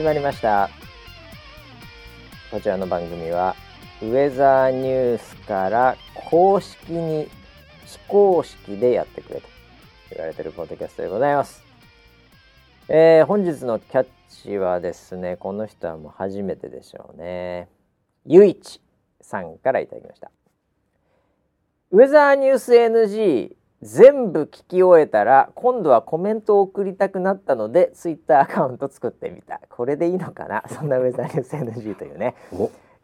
始まりました。こちらの番組はウェザーニュースから公式に非公式でやってくれと言われてるポッドキャストでございます、えー、本日のキャッチはですねこの人はもう初めてでしょうね。ゆいちさんからいただきました。ウェザーニュース NG 全部聞き終えたら今度はコメントを送りたくなったのでツイッターアカウント作ってみた。これでいいのかな？そんなウェザーニュース NG というね。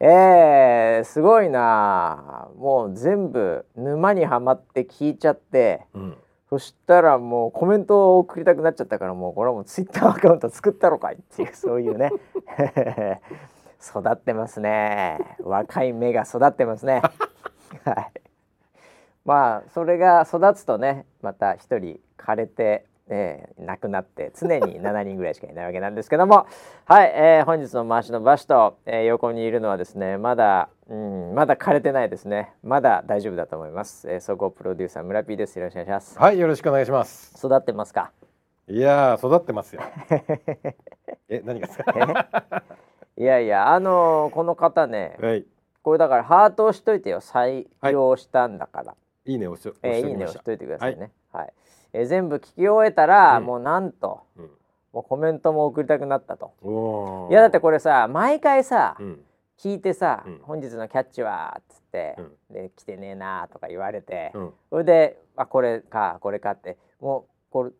えー、すごいな。もう全部沼にはまって聞いちゃって、うん、そしたらもうコメントを送りたくなっちゃったからもうこれはもうツイッターアカウント作ったのかいっていうそういうね。育ってますね。若い芽が育ってますね。はいまあそれが育つとねまた一人枯れて、えー、亡くなって常に7人ぐらいしかいないわけなんですけども。はい、えー、本日の回しの場所と、えー、横にいるのはですねまだ、うん、まだ枯れてないですね。まだ大丈夫だと思います、えー、総合プロデューサー村 P です。よろしくお願いします。はいよろしくお願いします。育ってますか？いや育ってますよ。え何がですか？いやいやあのー、この方ね、はい、これだからハートをしといてよ。採用したんだから、はいいいね押しえー、いいね押しといてくださいね。はい。はい、えー、全部聞き終えたら、うん、もうなんと、うん、もうコメントも送りたくなったと。いやだってこれさ毎回さ、うん、聞いてさ、本日のキャッチはっつって、で来てねえなとか言われて、それであこれかこれかってもうこれ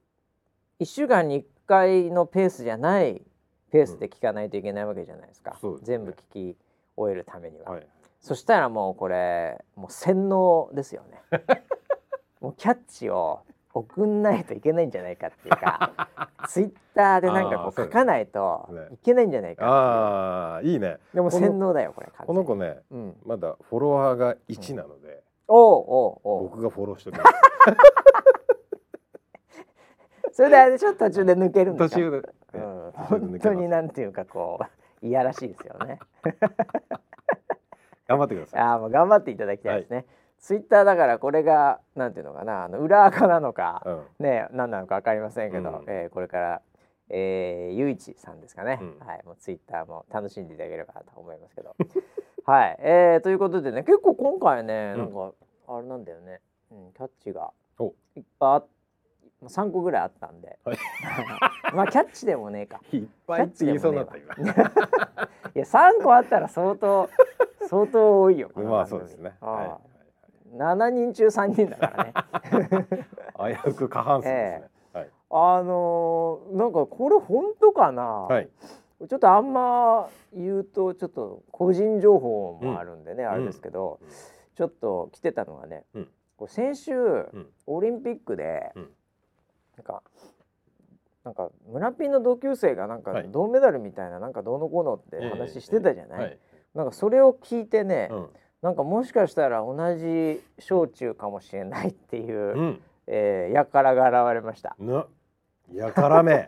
一週間に一回のペースじゃないペースで聞かないといけないわけじゃないですか。すね、全部聞き終えるためには。はいそしたらもうこれもう洗脳ですよね。もうキャッチを送んないといけないんじゃないかっていうか ツイッターでなんかこう書かないといけないんじゃないかああいいね。でも洗脳だよこれこの子ね、うん、まだフォロワーが1なので、うん、おおお僕がフォローしておきます。それであれちょ？っと途中で抜けるんですか途中で、うん、本当になんていうかこういやらしいですよね頑張ってください。あもう頑張っていただきたいですね。はい、ツイッターだからこれがなんていうのかなあの裏垢なのか、うん、ね何なのかわかりませんけど、うん、えー、これからえー、ゆいちさんですかね、うん、はいもうツイッターも楽しんでいただければと思いますけど。はい、えー、ということでね結構今回ね、なんかあれなんだよね、うん、キャッチがいっぱいあ3個ぐらいあったんで、はい、まあキャッチでもねえか。いっぱいって言いそうになった今。いや3個あったら相当相当多いよ。まあそうですね。はい。7人中3人だからね。危うく過半数ですね。はい、あのー、なんかこれ本当かな？はい。ちょっとあんま言うとちょっと個人情報もあるんでね、うん、あれですけど、うん、ちょっと来てたのがね、うん、こう先週、オリンピックで、なんかなんか村ピンの同級生がなんか銅メダルみたいななんかどうのこうのって話してたじゃない。はいなんかそれを聞いてね、うん、なんかもしかしたら同じ小中かもしれないっていう、うん、えー、やからが現れました。やからめ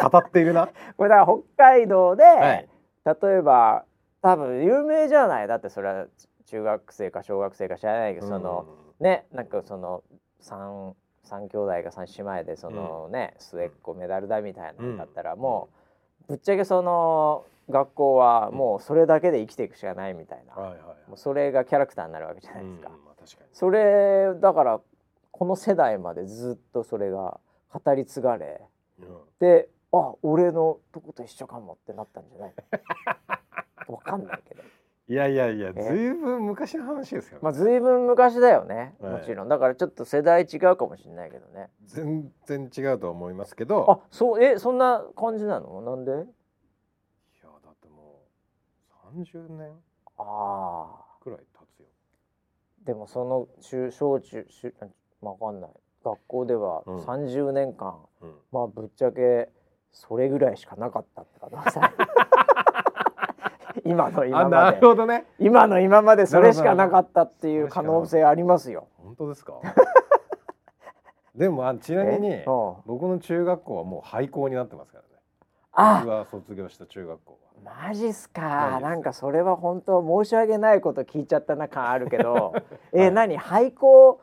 語っているな。これだから北海道で、はい、例えば多分有名じゃない？だってそれは中学生か小学生か知らないけど、うん、そのねなんかその三三兄弟が三姉妹でそのね、うん、末っ子メダルだみたいなのだったら、もうぶっちゃけその学校はもうそれだけで生きていくしかないみたいな、もうそれがキャラクターになるわけじゃないですか。まあ、かそれだからこの世代までずっとそれが語り継がれ、うん、であ俺のとこと一緒かもってなったんじゃない？わかんないけど。いやいやいや、ずいぶん昔の話ですよ、まあ、ずいぶん昔だよね、もちろん、だからちょっと世代違うかもしれないけどね。全然違うと思いますけど。あ、そう、え、そんな感じなの、なんで？30年あくらい経つよ。でもその中小中中わかんない。学校では30年間、うん、まあぶっちゃけそれぐらいしかなかったって可能性今の今まで。なるほどね。今の今までそれしかなかったっていう可能性ありますよ。本当ですか？でもあちなみに僕の中学校はもう廃校になってますからね僕が卒業した中学校は。マジっすか。なんかそれは本当申し訳ないこと聞いちゃったな感あるけど。えー、何？廃校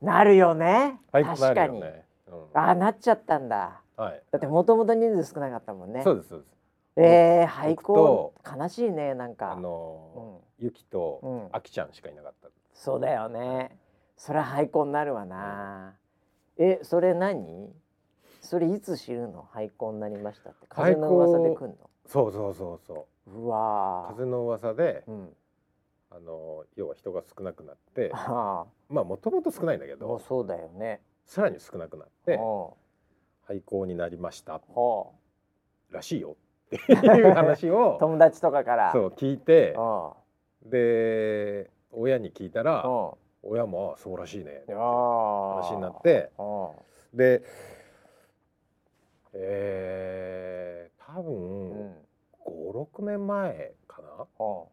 なるよね、はい、確かに、ねうん、あなっちゃったんだ。はい、だってもともと人数少なかったもんね。そうですそうです。ええー、廃校悲しいねなんか。あのー、うん、ゆきとあきちゃんしかいなかった、そうだよね。それは廃校になるわな、えそれ何？それいつ知るの？廃校になりましたって。風の噂で来んの？そうそうそうそう。うわ風の噂で、うん、あの要は人が少なくなって まあ。もともと少ないんだけどそうだよね。さらに少なくなって廃校になりました。らしいよっていう話を 友達とかから。そう聞いてで親に聞いたら親もそうらしいねって話になってでえー、多分、うん、56年前かな、あ。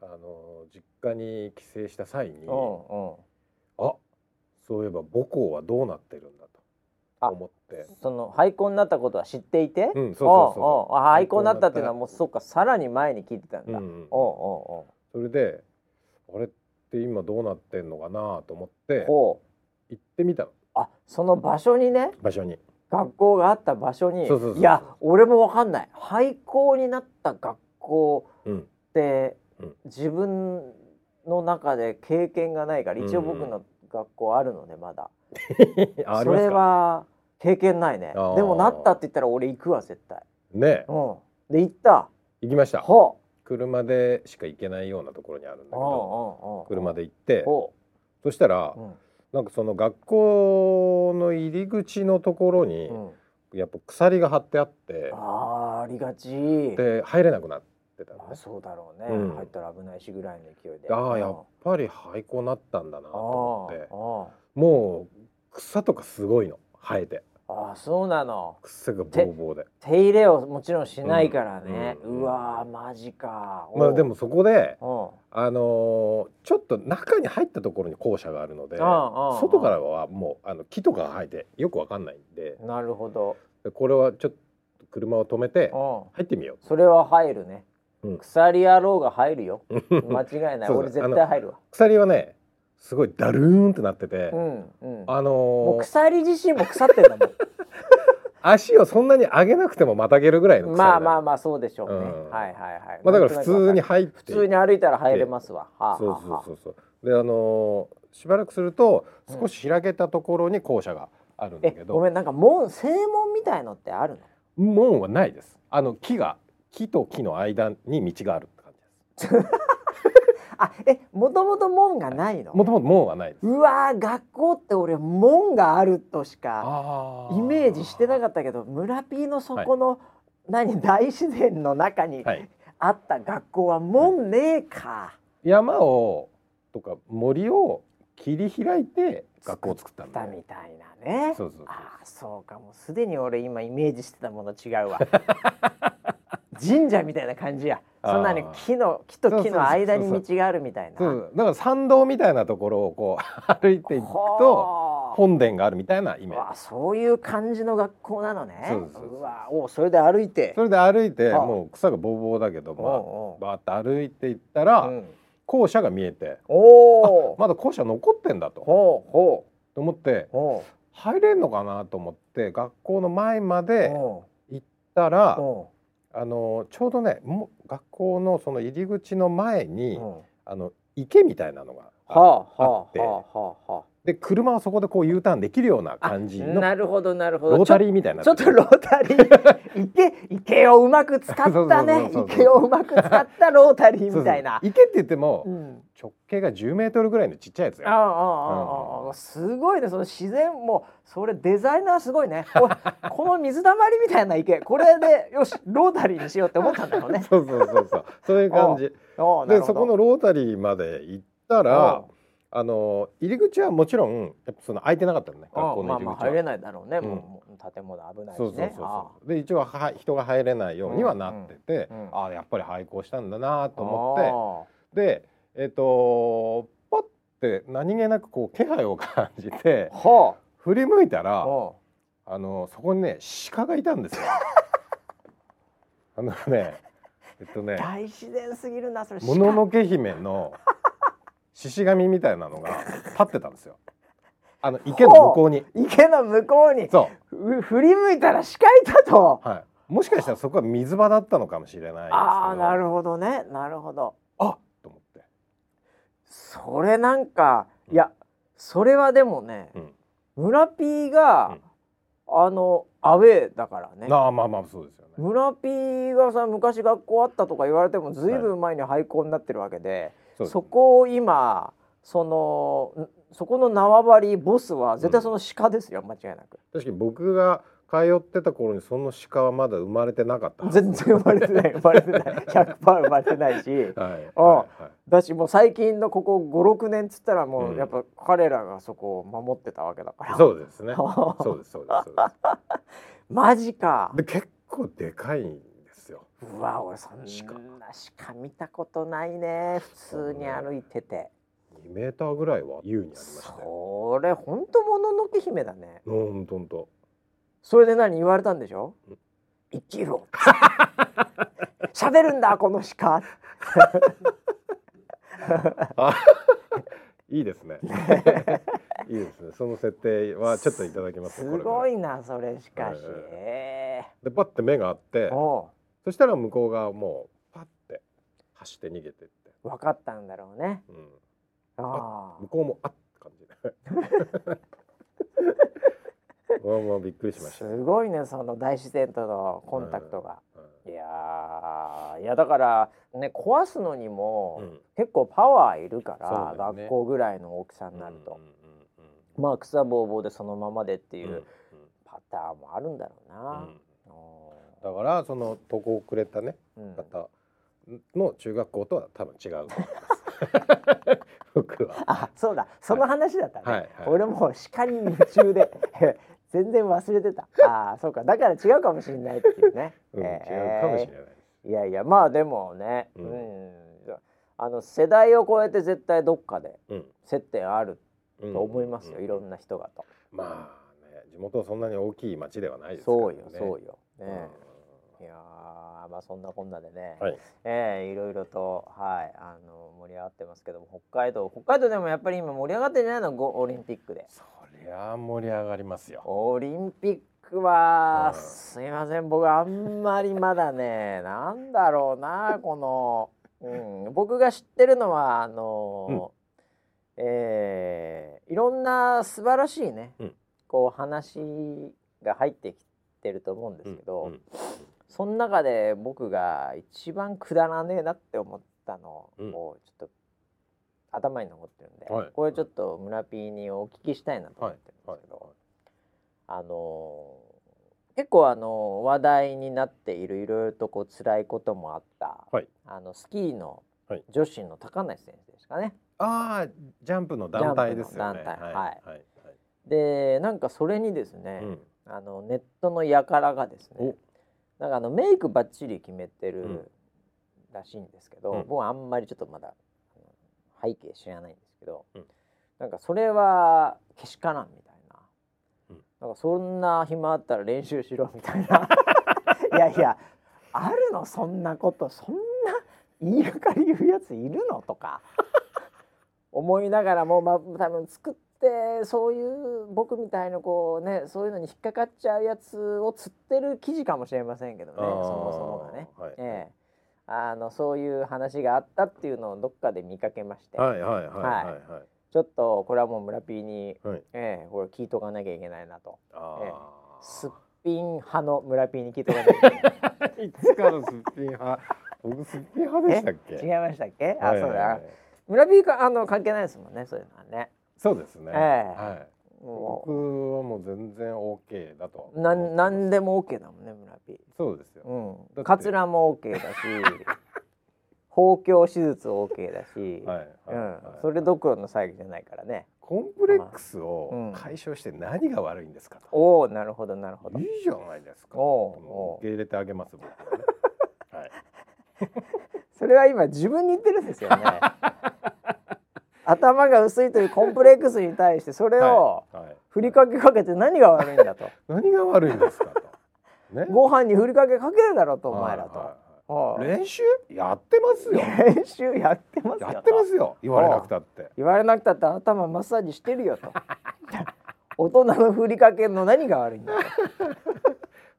の実家に帰省した際に、あそういえば母校はどうなってるんだと思って。その廃校になったことは知っていて、うん、そうそうそう。あ廃校になったっていうのはもうそっかさらに前に聞いてたんだ、うんうん、おうおうそれであれって今どうなってんのかなと思って行ってみたの。あその場所にね？場所に学校があった場所にいや俺もわかんない。廃校になった学校って、うん、自分の中で経験がないから一応僕の学校あるのでまだ。それは経験ないね。でもなったって言ったら俺行くわ絶対。ねうん。で行った。行きました。ほ車でしか行けないようなところにあるんだけど。車で行って。そしたら、うんなんかその学校の入り口のところに、やっぱ鎖が張ってあってあありがち。で入れなくなってたね。そうだろうね、うん、入ったら危ないしぐらいの勢いで。ああやっぱり廃校なったんだなと思って。もう草とかすごいの。生えてあそうなの。癖がボーボーで。手入れをもちろんしないからね、うん、うわマジか。まあでもそこであのー、ちょっと中に入ったところに校舎があるので外からはもうあの木とかが生えてよくわかんないんで。なるほど。これはちょっと車を止めて入ってみよう。それは入るね、うん、鎖野郎が入るよ。間違いない。俺絶対入るわ。鎖はねすごいダルーンってなってて、うんうん、あのー、もう鎖自身も腐ってんだもん。足をそんなに上げなくてもまたげるぐらいのまあまあまあそうでしょうね、うん、はいはいはい。まあだから普通に入って普通に歩いたら入れますわ、はあ、そうそうそうそう。であのー、しばらくすると少し開けたところに校舎があるんだけど、ごめんなんか門正門みたいのってあるの？門はないです。あの木が木と木の間に道があるって感じです あえもともと門がないの？もともと門はないです。うわ学校って俺門があるとしかイメージしてなかったけど村ピーのそこの、はい、何大自然の中にあった学校は門ねえか、山をとか森を切り開いて学校を作ったんだ、みたいなね。そうそうあそうか。もうすでに俺今イメージしてたもの違うわ。神社みたいな感じやそんなに木の木と木の間に道があるみたいな。だから参道みたいなところをこう歩いていくと本殿があるみたいなイメージ。そういう感じの学校なのね。うわおそれで歩いて。それで歩いてもう草がぼうぼうだけどもバーッと歩いていったら、うん、校舎が見えておまだ校舎残ってんだと。ほうほう。と思って入れんのかなと思って学校の前まで行ったらあのちょうどねも学校のその入り口の前に、うん、あの池みたいなのがあ,、あって、はあはあはあ、で車はそこでこう U ターンできるような感じのなるほどなるほど。ロータリーみたいな。ちょっとロータリー。池 池をうまく使ったね。池をうまく使ったロータリーみたいな。池って言っても、うん、直径が10メートルぐらいのちっちゃいやつよ。ああああ、うん、すごいね。その自然もそれデザイナーすごいね。この水たまりみたいな池。これでよしロータリーにしようって思ったんだろうね。そうそうそうそう。そういう感じ。でそこのロータリーまで行ったらあの入り口はもちろんやっぱその開いてなかったのね学校の入り口は、まあ、まあ入れないだろうね、うん、もう建物危ないしね。そうそうそうで一応は人が入れないようにはなってて、うんうん、ああやっぱり廃校したんだなと思って。でえっ、ー、とパッて何気なくこう気配を感じて、はあ、振り向いたら、はあ、あのそこにね鹿がいたんですよ。あのねえっとね。大自然すぎるなそれ。もののけ姫の獅子神みたいなのが 立ってたんですよ。あの池の向こうに。池の向こうに。そう。振り向いたら鹿いたと、はい、もしかしたらそこは水場だったのかもしれないああなるほどね。なるほど。あと思って。それなんか、いやそれはでもね、うん、村 P が、うん、あのアウェーだからね。あまあまあそうですよね。村 P がさ昔学校あったとか言われてもずいぶん前に廃校になってるわけで、はい、そこを今そのそこの縄張りボスは絶対その鹿ですよ、うん、間違いなく。確かに僕が通ってた頃にその鹿はまだ生まれてなかった全然生まれてない。生まれてない。100%生まれてないし、はいはい、だしもう最近のここ56年っつったらもうやっぱ彼らがそこを守ってたわけだから、うん、そうですね。そうですそうですそうです。マジか。で結構でかいうわ俺そんな鹿見たことないね。普通に歩いてて。2メーターぐらいは優にありました、それ本当もののけ姫だね。うんほんと。それで何言われたんでしょ？生きろ。喋るんだこの鹿。いいですね。いいですね。その設定はちょっといただきますすごいなそれしかし、えー、でパッて目があってそしたら向こうがもうパッて走って逃げてって。分かったんだろうね、うん、あ向こうもあっ感じで まあまあびっくりしました。すごいねその大自然とのコンタクトが、いやいやだからね壊すのにも、結構パワーいるから、ね、学校ぐらいの大きさになると、まあ草ぼうぼうでそのままでっていうパターンもあるんだろうな、だからその投稿をくれたね、方の中学校とは多分違うと思います。僕は。あそうだ。その話だったね、はい。はい。はい、俺も鹿に夢中で 全然忘れてた。ああそうか。だから違うかもしれないっていうね、うん、えー、違うかもしれないいやいやまあでもね、うん、うん、あの世代を超えて絶対どっかで接点あると思いますよ、うん、いろんな人がと。まあね地元そんなに大きい町ではないですからね。そうよそうよ。ね、いやまあそんなこんなでね、はい、えー、いろいろとはいあの盛り上がってますけども北海道北海道でもやっぱり今盛り上がってるじゃないの？オリンピックで。そりゃ盛り上がりますよ。オリンピックは、うん、すいません。僕あんまりまだね なんだろうなこの、うん、僕が知ってるのはあの、うん、えー、いろんな素晴らしいね、うん、こう話が入ってきてると思うんですけど、うんその中で僕が一番くだらねえなって思ったのをちょっと頭に残ってるんで、はい、これちょっと村 P にお聞きしたいなと思ってるんですけど、はい。はい、あの結構あの話題になっているいろいろとこう辛いこともあった、あのスキーの女子の高梨選手ですかね。ああジャンプの団体ですよね。団体。はい、でなんかそれにですね、うん、あのネットの輩がですねなんかあのメイクばっちり決めてるらしいんですけど、うん、僕はあんまりちょっとまだ背景知らないんですけど、うん、なんかそれはけしからんみたいな、うん、なんかそんな暇あったら練習しろみたいな。いやいやあるのそんなことそんな言いがかり言うやついるの？とか。思いながらもまあ多分作っってそういう僕みたいなこうねそういうのに引っかかっちゃうやつを釣ってる記事かもしれませんけどねそもそもがね、はい、ええ。あのそういう話があったっていうのをどっかで見かけまして、はいはいはいはい、はい、ちょっとこれはもう村 P に、はい、ええこれ聞いとかなきゃいけないなと、ええ、すっぴん派の村 P に聞いとかなきゃいけない。いつからすっぴん派？僕すっぴん派でしたっけ？違いましたっけ、あそうだ。村 P かあの関係ないですもんねそういうのはねそうですね。えー、はい。僕はもう全然 OK だと。なんなんでも OK だもんね村 P。そうですよ。うん。カツラも OK だし。包協手術 OK だし、はい、うん、それどころの騒ぎじゃないからね。コンプレックスを解消して何が悪いんですかと。おお、なるほどなるほど。いいじゃないですか。お受け入れてあげます僕は、ね。はい。それは今自分に言ってるんですよね。頭が薄いというコンプレックスに対してそれを振りかけかけて何が悪いんだと。何が悪いんですかと。ね、ご飯に振りかけかけるだろうとお前らと。練習？やってますよ。練習やってますよ。やってますよ。言われなくたって。言われなくたって頭マッサージしてるよと。大人のふりかけの何が悪いんだよ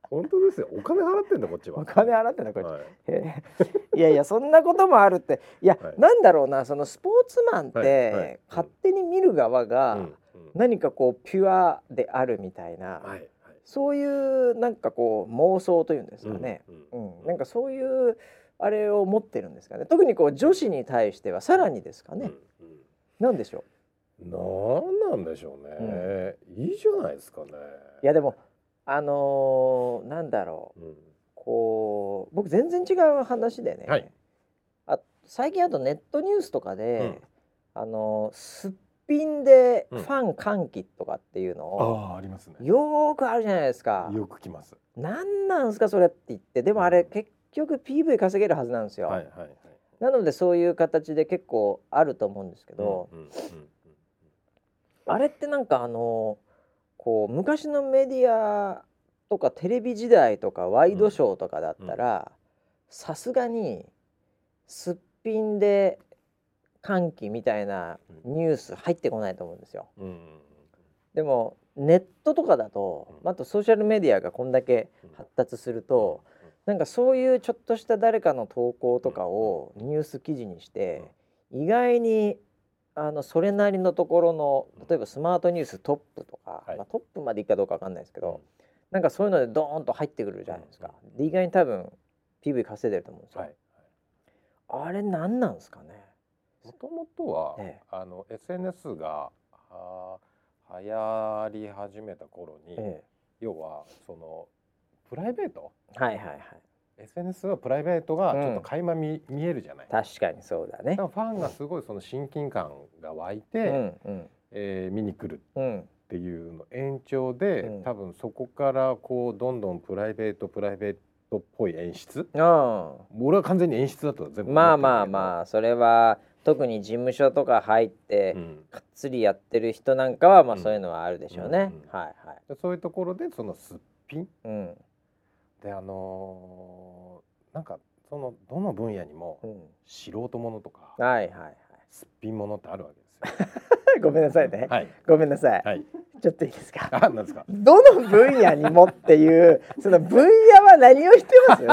本当ですよ。お金払ってんだこっちは。お金払ってんだこっち、はい、いやいやそんなこともあるって。いや、はい、なんだろうなそのスポーツマンって、はいはい、勝手に見る側が、うん、何かこうピュアであるみたいな、はいそういうなんかこう妄想というんですかね、うん、うん、なんかそういうあれを持ってるんですかね。特にこう女子に対してはさらにですかね、うんうん、なんでしょう？なんなんでしょうね、うん、いいじゃないですかね。いやでもあのー、なんだろう、うん、こう僕全然違う話でね、はい、あ最近あとネットニュースとかで、うん、あのー、すっぴんでファン歓喜とかっていうのを、あありますね。よくあるじゃないですか。よく来ます。なんなんですかそれって言って。でもあれ結局 PV 稼げるはずなんですよ、はいはいはい、なのでそういう形で結構あると思うんですけど、うんうんうんうん、あれってなんかあのこう昔のメディアとかテレビ時代とかワイドショーとかだったらさすがにすっぴんで歓喜みたいなニュース入ってこないと思うんですよ。うん、でもネットとかだと、あとソーシャルメディアがこんだけ発達すると、なんかそういうちょっとした誰かの投稿とかをニュース記事にして意外にあのそれなりのところの例えばスマートニューストップとか、はい、まあ、トップまでいくかどうか分かんないですけど、なんかそういうのでドーンと入ってくるじゃないですか。で意外に多分 PV 稼いでると思うんですよ。はい、あれ何なんですかね？もともとは、ええ、あの SNS があ流行り始めた頃に、え、要はそのプライベート、はいはいはい、SNS はプライベートがちょっと垣間見,、見えるじゃない。確かにそうだね。ファンがすごいその親近感が湧いて、うんうん、えー、見に来るっていうの延長で、うん、多分そこからこうどんどんプライベートプライベートっぽい演出。俺は完全に演出だと全部。まあまあまあそれは特に事務所とか入って、うん、かっつりやってる人なんかはまあそういうのはあるでしょうね、うんうん、はいはい。そういうところでそのすっぴん、うん、であのー、なんかそのどの分野にも素人ものとか、はいはいはい、すっぴんものってあるわけですよ。ごめんなさいね、はい、ごめんなさい、はい、ちょっといいですか？あなんですか？どの分野にもっていうその分野は何を言ってます？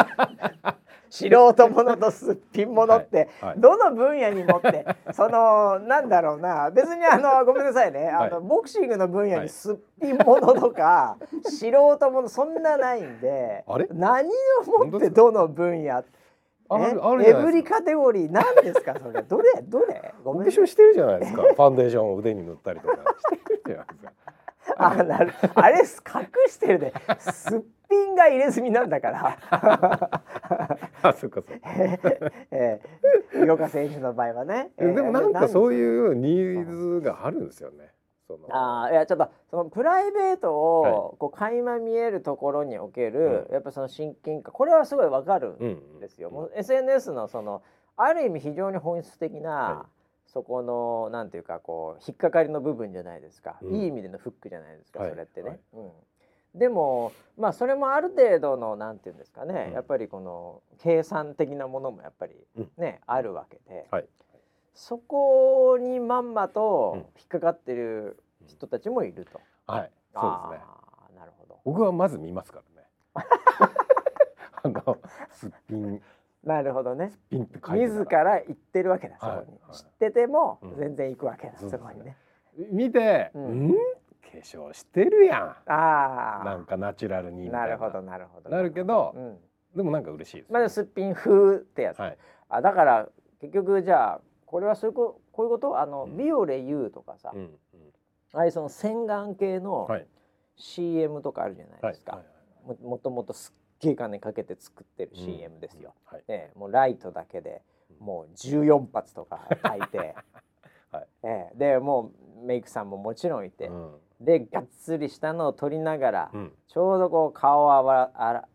素人ものとすっぴんものって、どの分野にもって そのなんだろうな。別にあの ごめんなさいね。あの、ボクシングの分野にすっぴんものとか、素人ものそんなないんで何をもってどの分野？エブリカテゴリー何ですか？それ。どれ？どれ？ごめんしてるじゃないですか。ファンデーションを腕に塗ったりとかしてるじゃないですか。あなる。あれ隠してるで。すっぴんが入れ墨なんだから。あそっかそっか、えー、井岡選手の場合はね、えー、でもなんかそういうニーズがあるんですよね。その。あいやちょっとそのプライベートをこう垣間見えるところにおける、やっぱその親近感これはすごいわかるんですよ、うん、もう SNS のそのある意味非常に本質的な、はい。そこのなんていうかこう引っかかりの部分じゃないですか、うん、いい意味でのフックじゃないですか、はい、それってね。はい、うん、でもまあそれもある程度のなんていうんですかね、うん、やっぱりこの計算的なものもやっぱりね、うん、あるわけで、はい、そこにまんまと引っかかってる人たちもいると。はい、そうですね。なるほど。僕はまず見ますからね。あのすっぴん。なるほほどね。自ら言ってるわけだ、そこに、はい、知ってても全然行くわけだ、うん、そこにね。見て、うん、化粧してるやん。あなんかナチュラルにな。るほどなるほど。なるけど、うん、でもなんか嬉しいです、まあすっぴん風ってやつ、はい、あだから結局じゃあこれはそういうここういうこと？あの、ビオレ U とかさ、うんうん、ああいうその洗顔系の CM とかあるじゃないですか、はいはい、ももともとすっげえ金かけて作ってる CM ですよ。うん。はい、ね、もうライトだけでもう14発とか炊いて、はい。えー、でもうメイクさんももちろんいて、うん、でがっつりしたのを取りながら、うん、ちょうどこう顔を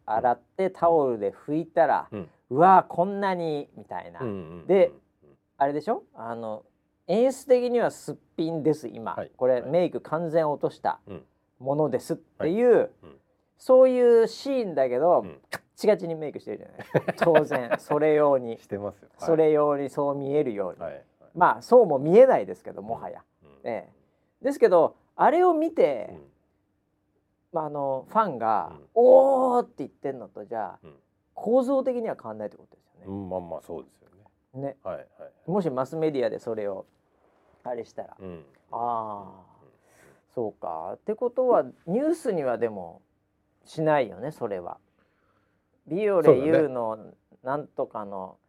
洗ってタオルで拭いたら、うん、うわこんなにみたいな。であれでしょ？あの演出的にはすっぴんです今、はい、これ、はい、メイク完全落としたものですっていう、はい。そういうシーンだけど、うん、カッチガチにメイクしてるじゃない 当然それ用に。してますよ、はい、それ用にそう見えるように、はい、まあそうも見えないですけどもはや、うん、ね、ですけどあれを見て、まあ、あのファンが「おお!」って言ってんのとじゃあ、構造的には変わんないってことですよね。うん、まあまあそうですよね。ね、はいはい、もしマスメディアでそれをあれしたら、うん、ああ、そうか。ってことはニュースにはでもしないよねそれは。ビオレ U のなんとかの、ね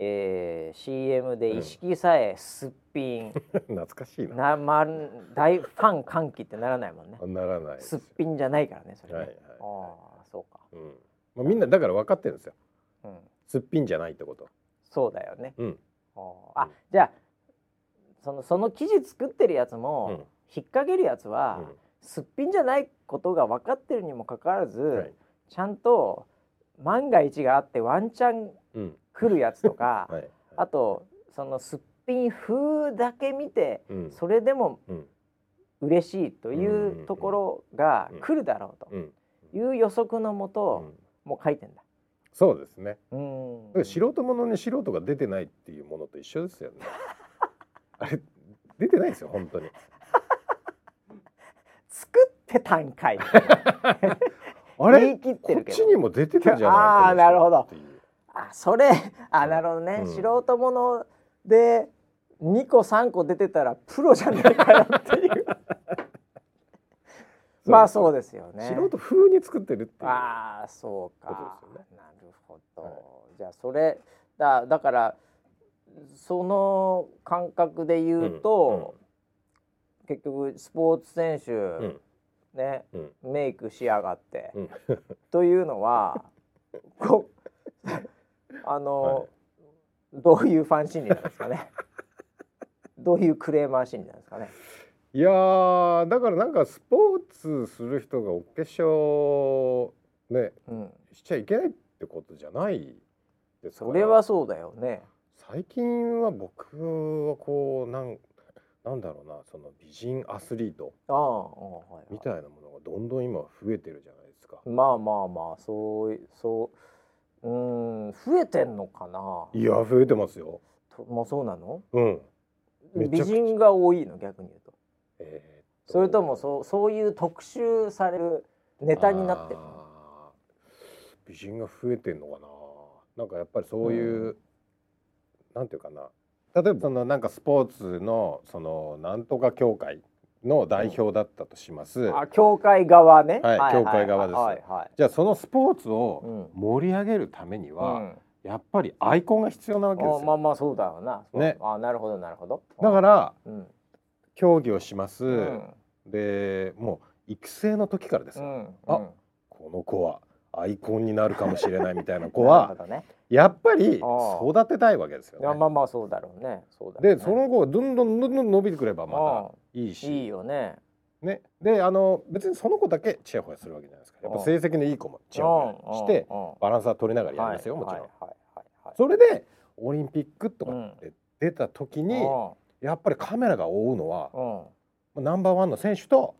えー、CM で意識さえすっぴん、懐かしいな。な、ま、大ファン歓喜ってならないもんね。ならないすっぴんじゃないからねそれね、はいはいはい、ああそうか、うん。まあ、みんなだから分かってるんですよ、うん、すっぴんじゃないってこと。そうだよね、うん、あじゃあそのその記事作ってるやつも、うん、引っ掛けるやつは、うん、すっぴんじゃないことが分かってるにもかかわらず、はい、ちゃんと万が一があってワンチャン来るやつとか、はい、あとそのすっぴん風だけ見て、それでも嬉しいというところが来るだろうという予測のもと、もう書いてんだ。そうですね。うん。素人ものに素人が出てないっていうものと一緒ですよね。あれ出てないですよ本当に。作ってたんかい。あれ？こっちにも出てたじゃない？ああなるほど。あそれあなるほどね、うん、素人もので2個3個出てたらプロじゃないかなってい う。まあそうですよね。素人風に作ってるっていう。ああそうか。ね、なるほど。はい、じゃあそれだだからその感覚で言うと、うん、結局スポーツ選手、うん、ね、うん、メイクしやがって、というのは こあの、はい、どういうファン心理なんですかね。どういうクレーマー心理なんですかね。いやだからなんかスポーツする人がお化粧ね、うん、しちゃいけないってことじゃないですそれはそうだよね最近は僕はこうなんなんだろうなその美人アスリートみたいなものがどんどん今増えてるじゃないですか。まあまあまあそうそううん増えてんのかな？いや増えてますよ。まあそうなの？うん。美人が多いの逆に言うと。えー、それともそうそういう特集されるネタになってる美人が増えてんのかな？なんかやっぱりそういう、うん、なんていうかな？例えばそのなんかスポーツのそのなんとか協会の代表だったとします。あ、協会側ね。はい、協会側です。はいはい、じゃあそのスポーツを盛り上げるためには、うん、やっぱりアイコンが必要なわけですよ。まあまあそうだよな。ね。あ、なるほどなるほど。だから、うん、競技をします。うん、で、もう育成の時からですよ。あ、この子はアイコンになるかもしれないみたいな子は ね、やっぱり育てたいわけですよ、ね、まあまあそうだろうね。そうだ、ね、でその後どんどんどんどん伸びてくればまたいいし。いいよね。ね、であの別にその子だけチヤホヤするわけじゃないですか。やっぱ成績のいい子もチヤホヤしてバランスは取りながらやりますよもちろん。それでオリンピックとかって出た時にやっぱりカメラが追うのはナンバーワンの選手と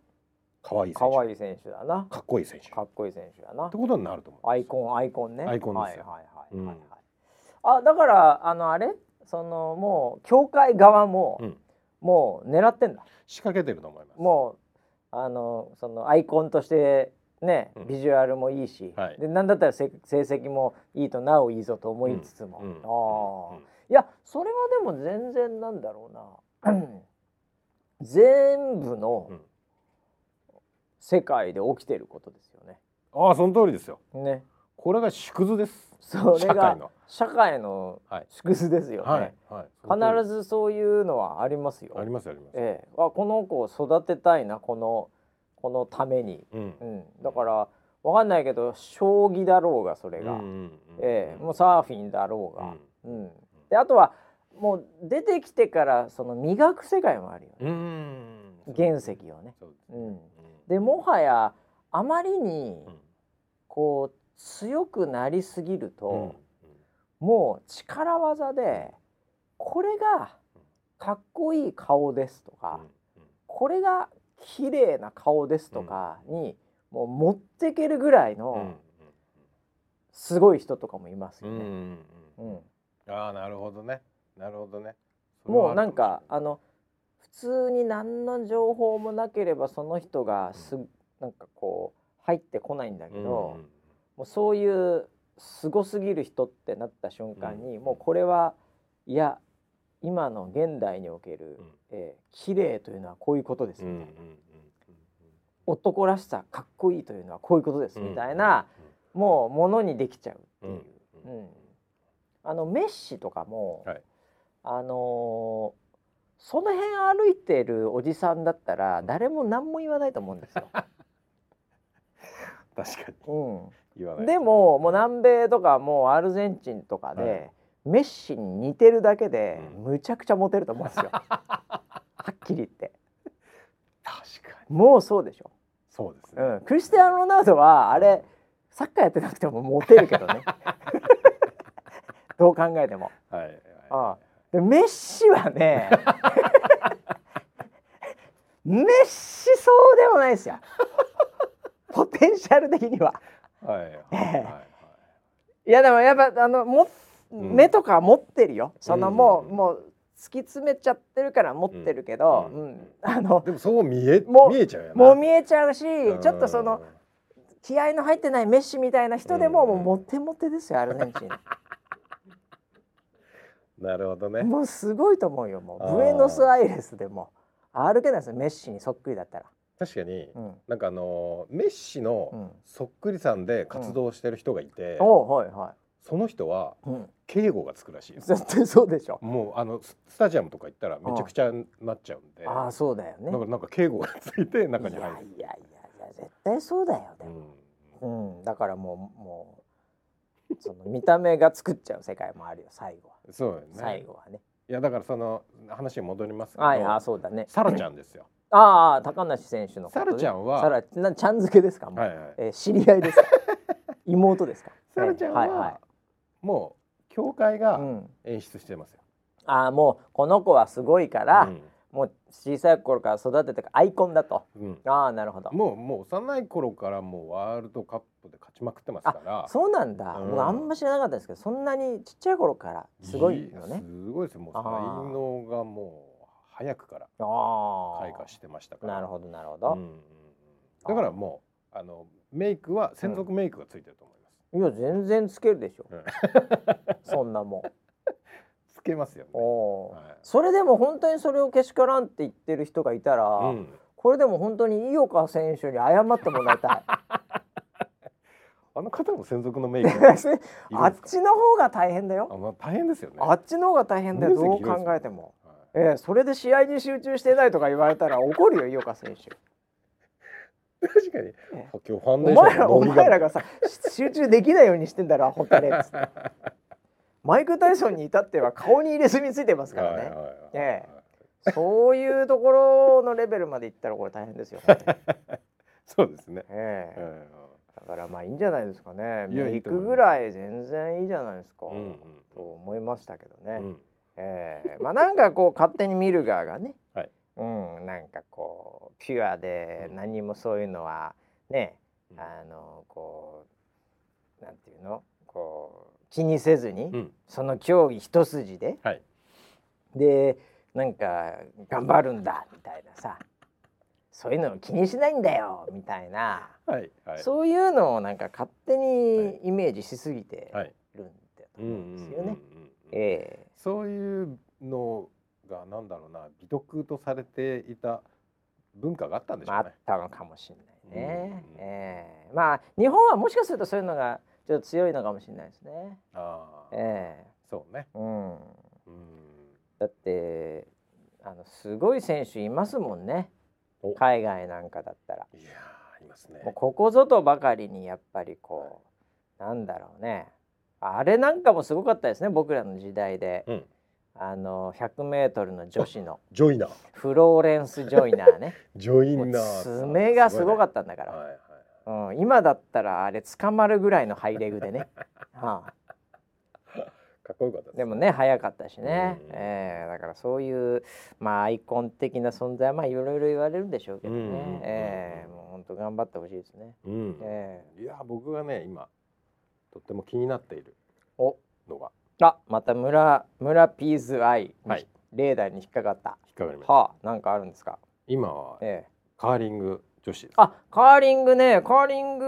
可愛い選手。可愛い選手だな。かっこいい選手。かっこいい選手だな。ってことになると思う。アイコンアイコンね。アイコンですよ。はいはいはいはい、はいあだからあのあれ？そのもう協会側も、うん、もう狙ってんだ。仕掛けてると思います。もうあのそのアイコンとしてね、ビジュアルもいいし、はい、でなんだったら成績もいいとなおいいぞと思いつつも、ああ、いやそれはでも全然なんだろうな 全部の世界で起きてることですよね。ああその通りですよ。ね。これが縮図です。それが社会の。縮図ですよね、はいはい、必ずそういうのはありますよ。ありますあります。ええ、あこの子を育てたいなこのこのために、うん、うん、だからわかんないけど将棋だろうがそれが、うんうんうん、ええ、もうサーフィンだろうが、うん、うん、であとはもう出てきてからその磨く世界もあるよね、原石をね。うん、でもはやあまりにこう強くなりすぎると、もう力技でこれがかっこいい顔ですとか、これが綺麗な顔ですとかに、もう持っていけるぐらいのすごい人とかもいますよね。うん。ああなるほどね。なるほどね。もうなんかあの普通に何の情報もなければその人がす、うん、なんかこう入ってこないんだけど、うん、もうそういうすごすぎる人ってなった瞬間に、うん、もうこれはいや今の現代における、うん。えー、綺麗というのはこういうことですみたいな、男らしさかっこいいというのはこういうことですみたいな、もうものにできちゃうっていう。うん。あのメッシとかも、はい、あのーその辺歩いてるおじさんだったら誰も何も言わないと思うんですよ。確かに、うん、でももう南米とかもうアルゼンチンとかで、はい、メッシに似てるだけで、むちゃくちゃモテると思うんですよ。はっきり言って。確かに。もうそうでしょ。そうですね。うん、クリスティアーノ・ロナウドはあれサッカーやってなくてもモテるけどね。どう考えても。はい、はい、ああでメッシはねメッシそうでもないですよ。ポテンシャル的には。はいはいいやでもやっぱあのも、目とか持ってるよ、そのもう、もう突き詰めちゃってるから持ってるけど、うん。あのでもそう見えも見えちゃうよもう見えちゃうし、ちょっとその気合の入ってないメッシみたいな人でも、もうモテモテですよアルゼンチン。なるほどね。もうすごいと思うよもう。ブエノスアイレスでも歩けないですメッシにそっくりだったら。確かに、うん、なんかあのメッシのそっくりさんで活動してる人がいて、うん、はいはい。その人は、敬語がつくらしい絶対そうでしょ。もうあのスタジアムとか行ったらめちゃくちゃなっちゃうんで。ああそうだよね。だからなんか敬語がついて中に入る。いやいやいやいや絶対そうだよでも、うん、うん、だからもうもうその見た目が作っちゃう世界もあるよ最後はそうね。最後はね。いやだからその話に戻りますけどはいあそうだね。サラちゃんですよ。ああ高梨選手の、ね、サラちゃんはサラなちゃん付けですかもう、はいはい、えー、知り合いですか？妹ですか？サラちゃんは、はいはい、もう教会が演出してますよ、うん、ああもうこの子はすごいから、うん。もう小さい頃から育ててアイコンだと、うん、ああなるほど。もうもう幼い頃からもうワールドカップで勝ちまくってますから。そうなんだ、うん、もうあんま知らなかったですけどそんなにちっちゃい頃からすごいのね。すごいですもう才能がもう早くから開花してましたから。なるほどなるほど、うん、だからもうあのメイクは専属メイクがついてると思います、いや全然つけるでしょ、そんなもん。つけますよ、ね、はい、それでも本当にそれをけしからんって言ってる人がいたら、うん、これでも本当に井岡選手に謝ってもらいたい。あの方も専属のメイク あっちの方が大変だよ。あ、まあ、大変ですよね。あっちの方が大変だよ。どう考えても。はい、えー、それで試合に集中してないとか言われたら怒るよ井岡選手。確かに。今日ファンデーションお前らお前らがさ集中できないようにしてんだろほったれっつって。マイク・タイソンに至っては顔に入れ墨ついてますからね。ええ、そういうところのレベルまでいったらこれ大変ですよ、ね。そうですね。ええだからまあいいんじゃないですかね。行くぐらい全然いいじゃないですか。うんうん、と思いましたけどね。うん、ええ。まあなんかこう勝手に見る側がね、はい、うん。なんかこうピュアで何もそういうのはね、あのこうなんていうの？こう気にせずに、うん、その競技一筋で、はい、でなんか頑張るんだみたいなさそういうのを気にしないんだよみたいな、はいはい、そういうのをなんか勝手にイメージしすぎてるんだと思うんですよね。そういうのがなんだろうな美徳とされていた文化があったんでしょうね。あったのかもしれないね。えー、まあ日本はもしかするとそういうのがちょっと強いのかもしれないですね。ああ、ええー、そうね。うん。うん、だってあのすごい選手いますもんね。海外なんかだったら。いやいますね。もうここぞとばかりにやっぱりこうなんだろうね。あれなんかもすごかったですね僕らの時代で。うん。あの100メートルの女子の。ジョイナー。フローレンス・ジョイナーね。ジョイナー爪がすごかったんだから、はいはい、うん、今だったらあれ捕まるぐらいのハイレグでね、はあ、かっこよかったでもね早かったしね、うん、えー、だからそういうまあアイコン的な存在はまあいろいろ言われるんでしょうけどね、うん、えー、もう本当頑張ってほしいですね、うん、えー、いや僕がね今とっても気になっているのが。あまた村村ピーズアイ、はい、例題に引っかかった。引っかかりました。はあなんかあるんですか？今は、ええ、カーリング女子。あカーリングね。カーリング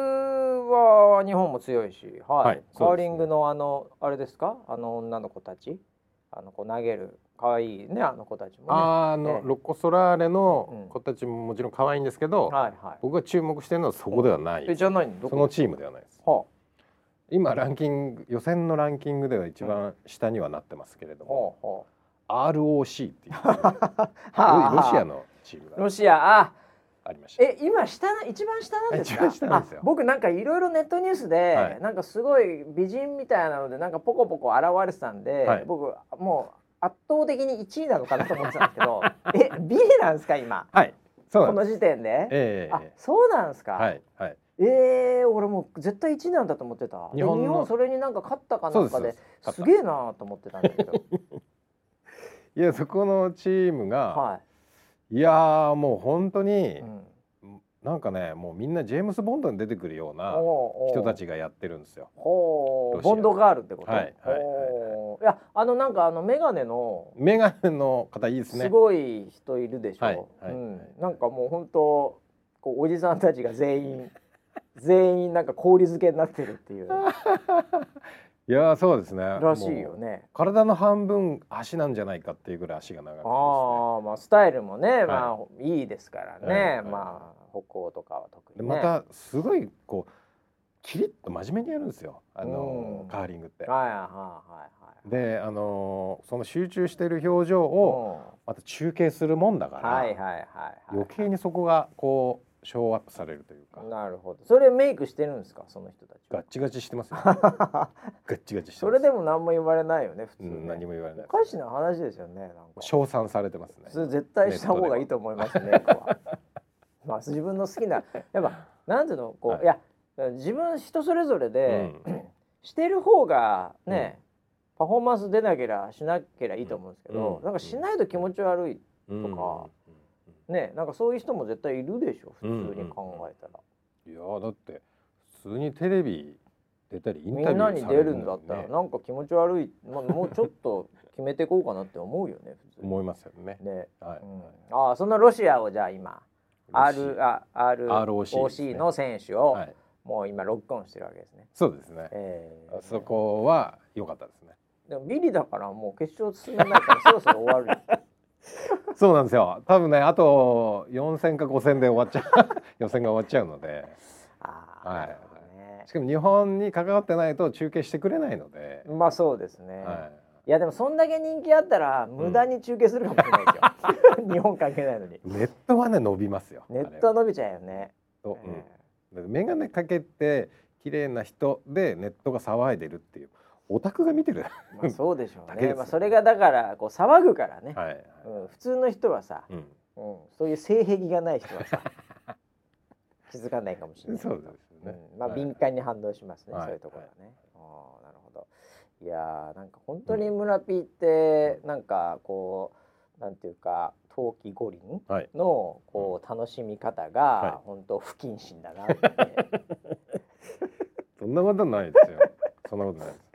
は日本も強いし、はい、はい、カーリングのあのあれですか？あの女の子たち？あのこう投げる可愛いねあの子たちも、ね、あの、ええ、ロコ・ソラーレの子たちももちろん可愛いんですけど、うん、はいはい、僕が注目してるのはそこではない、えじゃないそのチームではないです。はあ、今ランキング予選のランキングでは一番下にはなってますけれども、はあはあ、ROC っていうロシアのチームロシア。あありました。え今下一番下なんですか？一番下僕なんかいろいろネットニュースで、はい、なんかすごい美人みたいなのでなんかポコポコ現れてたんで、はい、僕もう圧倒的に1位なのかなと思ってたんですけど えビリなんですか今？はい。そうこの時点で、えー、あそうなんですか？はいはい。えー、俺もう絶対1位なんだと思ってた。日本日本それになんか勝ったかなんかですげえなと思ってたんだけど。いやそこのチームが、はい、いやもう本当に、うんなんかねもうみんなジェームス・ボンドに出てくるような人たちがやってるんですよ。ボンドガールってこと？はいはい、はい、いやあのなんかあのメガネのメガネの方いいですね。すごい人いるでしょ？はいはい、うん、なんかもう本当こうおじさんたちが全員 全員なんか氷漬けになってるっていう。いやそうですね。らしいよね。体の半分足なんじゃないかっていうぐらい足が長くて、ね、ああまあスタイルもね、まあいいですからね。まあ歩行とかは特に、ね、またすごいこうキリッと真面目にやるんですよ。あの、カーリングって。はいはいはいであのその集中している表情をまた中継するもんだから、はいはいはい、余計にそこがこうショーアップされるというか。なるほど。それメイクしてるんですか、その人たち。ガッチガチしてますよ。ガッチガチそれでも何も言われないよね、普通、ねうん、何も言われない。おかしな話ですよね。称賛されてますね。それ絶対した方がいいと思いますね。まあ自分の好きなやっぱなんていうの？こう、はい、いや自分人それぞれで、うん、してる方がね、うん、パフォーマンス出なけりゃしなけりゃいいと思うんですけど、うん、なんかしないと気持ち悪いとか、ねなんかそういう人も絶対いるでしょ普通に考えたら。いやだって普通にテレビ出たりインタビューみんなに出るんだったら、なんか気持ち悪い、まあ、もうちょっと決めていこうかなって思うよね思いますよね。ね、はい、うん、ああそんなロシアをじゃあ今 R あ ROC の選手を、はい、もう今ロックオンしてるわけですね。そうですね。えー、そこは良かったですね。でもビリだからもう決勝進めないからそろそろ終わる。そうなんですよ。多分ねあと4戦か5戦で終わっちゃう。予選が終わっちゃうので。あはい。しかも日本に関わってないと中継してくれないので。まあそうですね。はい。いやでもそんだけ人気あったら無駄に中継するかもしれないですよ、日本関係ないのに。ネットはね伸びますよ。ネットは伸びちゃうよね。と、うん、眼鏡かけて綺麗な人でネットが騒いでるっていうオタクが見てる。まあそうでしょうね。まあそれがだからこう騒ぐからね、はいうん、普通の人はさ、うん。うん、そういう性癖がない人はさ 気づかないかもしれない。そうですね、うん、まあ敏感に反応しますね、はい、そういうところはね、はい、あなるほど。いやなんか本当に村ピーってなんかこうなんていうか冬季五輪のこう楽しみ方が本当不謹慎だなって、そんなことないですよ。そんなことないです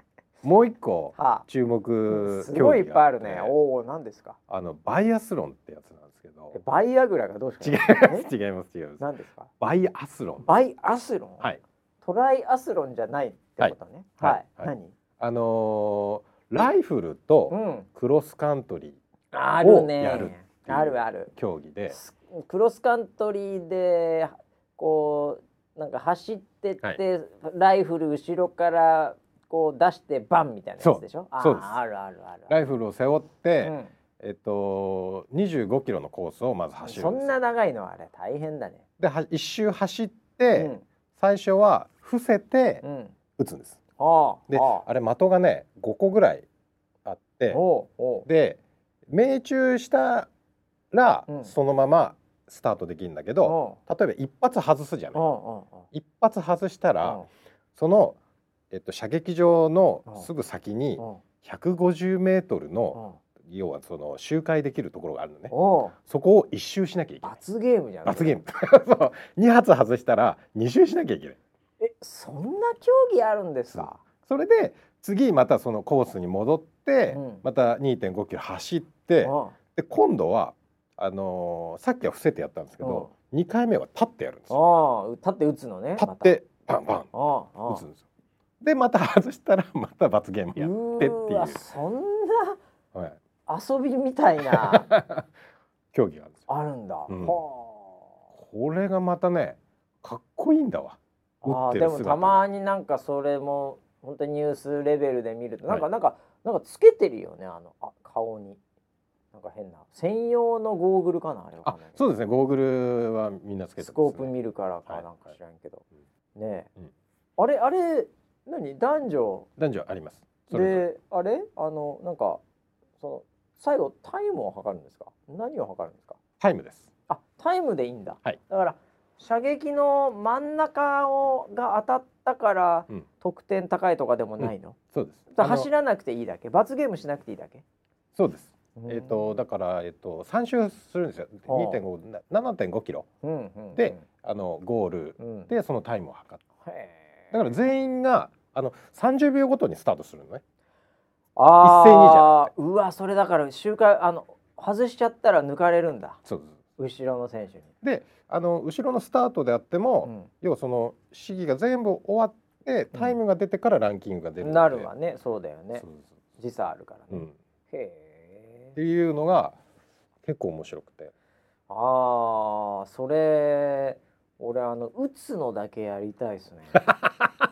もう一個注目すごいいっぱいあるね。おお何ですか？あのバイアスロンってやつなんですけど。バイアグラがどうしか違います違います違います。何ですか？バイアスロン。バイアスロン？はい。トライアスロンじゃないってことね。はい、はい。はい、何？あのー、ライフルとクロスカントリーをやるあるある。競技で。クロスカントリーでこうなんか走ってって、はい、ライフル後ろからこう出してバンみたいなやつでしょ？そう。あるあるあるライフルを背負って、うん、えっと25キロのコースをまず走るそんな長いの？あれ大変だね。では一周走って、うん、最初は伏せて撃つんです、であれ的がね5個ぐらいあってで命中したらそのままスタートできるんだけど例えば一発外すじゃない。一発外したらその、えっと、射撃場のすぐ先に150メートルの要はその周回できるところがあるのね。そこを一周しなきゃいけない。罰ゲームじゃん罰ゲーム。2 発外したら2周しなきゃいけない。えそんな競技あるんですか？それで次またそのコースに戻って、うん、また2.5キロ走って、で今度はあのー、さっきは伏せてやったんですけど、うん、2回目は立ってやるんですよ。立って打つのね。立ってパンパン打つんですよ。でまた外したらまた罰ゲームやってっていう。そんな、はい、遊びみたいな。競技があるんですあるんだ。うん、これがまたねかっこいいんだわ。あでもたまになんかそれも本当にニュースレベルで見るとなんか、はい、なんかなんかつけてるよねあのあ顔に。なんか変な。専用のゴーグルかなあれは。そうですね。ゴーグルはみんなつけて、ね、スコープ見るからかなんか知らんけど、はいはい、ね、うん、あれあれ何？男女？男女あります。であれ？あのなんかその最後タイムを測るんですか？何を測るんですか？タイムです。あタイムでいいんだ、はい、だから射撃の真ん中をが当たったから、得点高いとかでもないの、うん、そうです。走らなくていいだけ？罰ゲームしなくていいだけ？そうです。えっ、ー、とだからえっ、ー、と三周するんですよ。二点五七点五キロ、うんうん、であのゴール、うん、でそのタイムを測る。だから全員があの三十秒ごとにスタートするのね。あ一斉にじゃうわそれだから周回あの外しちゃったら抜かれるんだ。そう後ろの選手に。であの後ろのスタートであっても、うん、要はその試技が全部終わってタイムが出てからランキングが出る、なるわねそうだよね。時差あるからね。へえ。っていうのが結構面白くてああそれ俺あの打つのだけやりたいですね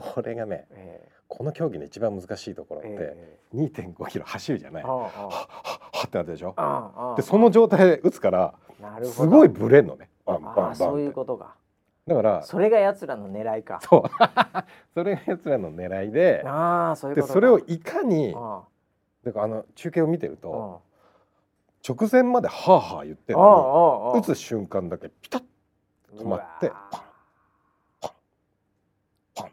これがね、えー、この競技の一番難しいところって、えー、2.5キロ走るじゃない。ああはってなってでしょ。でその状態で打つからすごいブレんのね。バンバンバンそういうことか。だからそれが奴らの狙いか。そう。それが奴らの狙いであそういうでそれをいかにだからあの中継を見てると、直前まではあはあ言ってるのに打つ瞬間だけピタッと止まってパンパン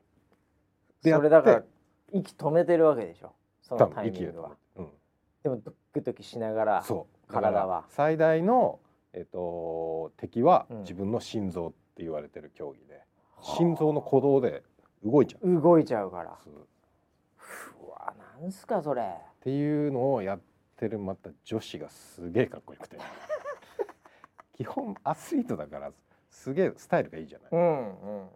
でそれだから息止めてるわけでしょ？そのタイミングは、うん、でもドキドキしながら体は。最大の、えーと、敵は自分の心臓って言われてる競技で、うん、心臓の鼓動で動いちゃう。動いちゃうから。うわなんすかそれ。っていうのをやってるまた女子がすげえかっこよくて。基本アスリートだからすげえスタイルがいいじゃない。うんうんうん、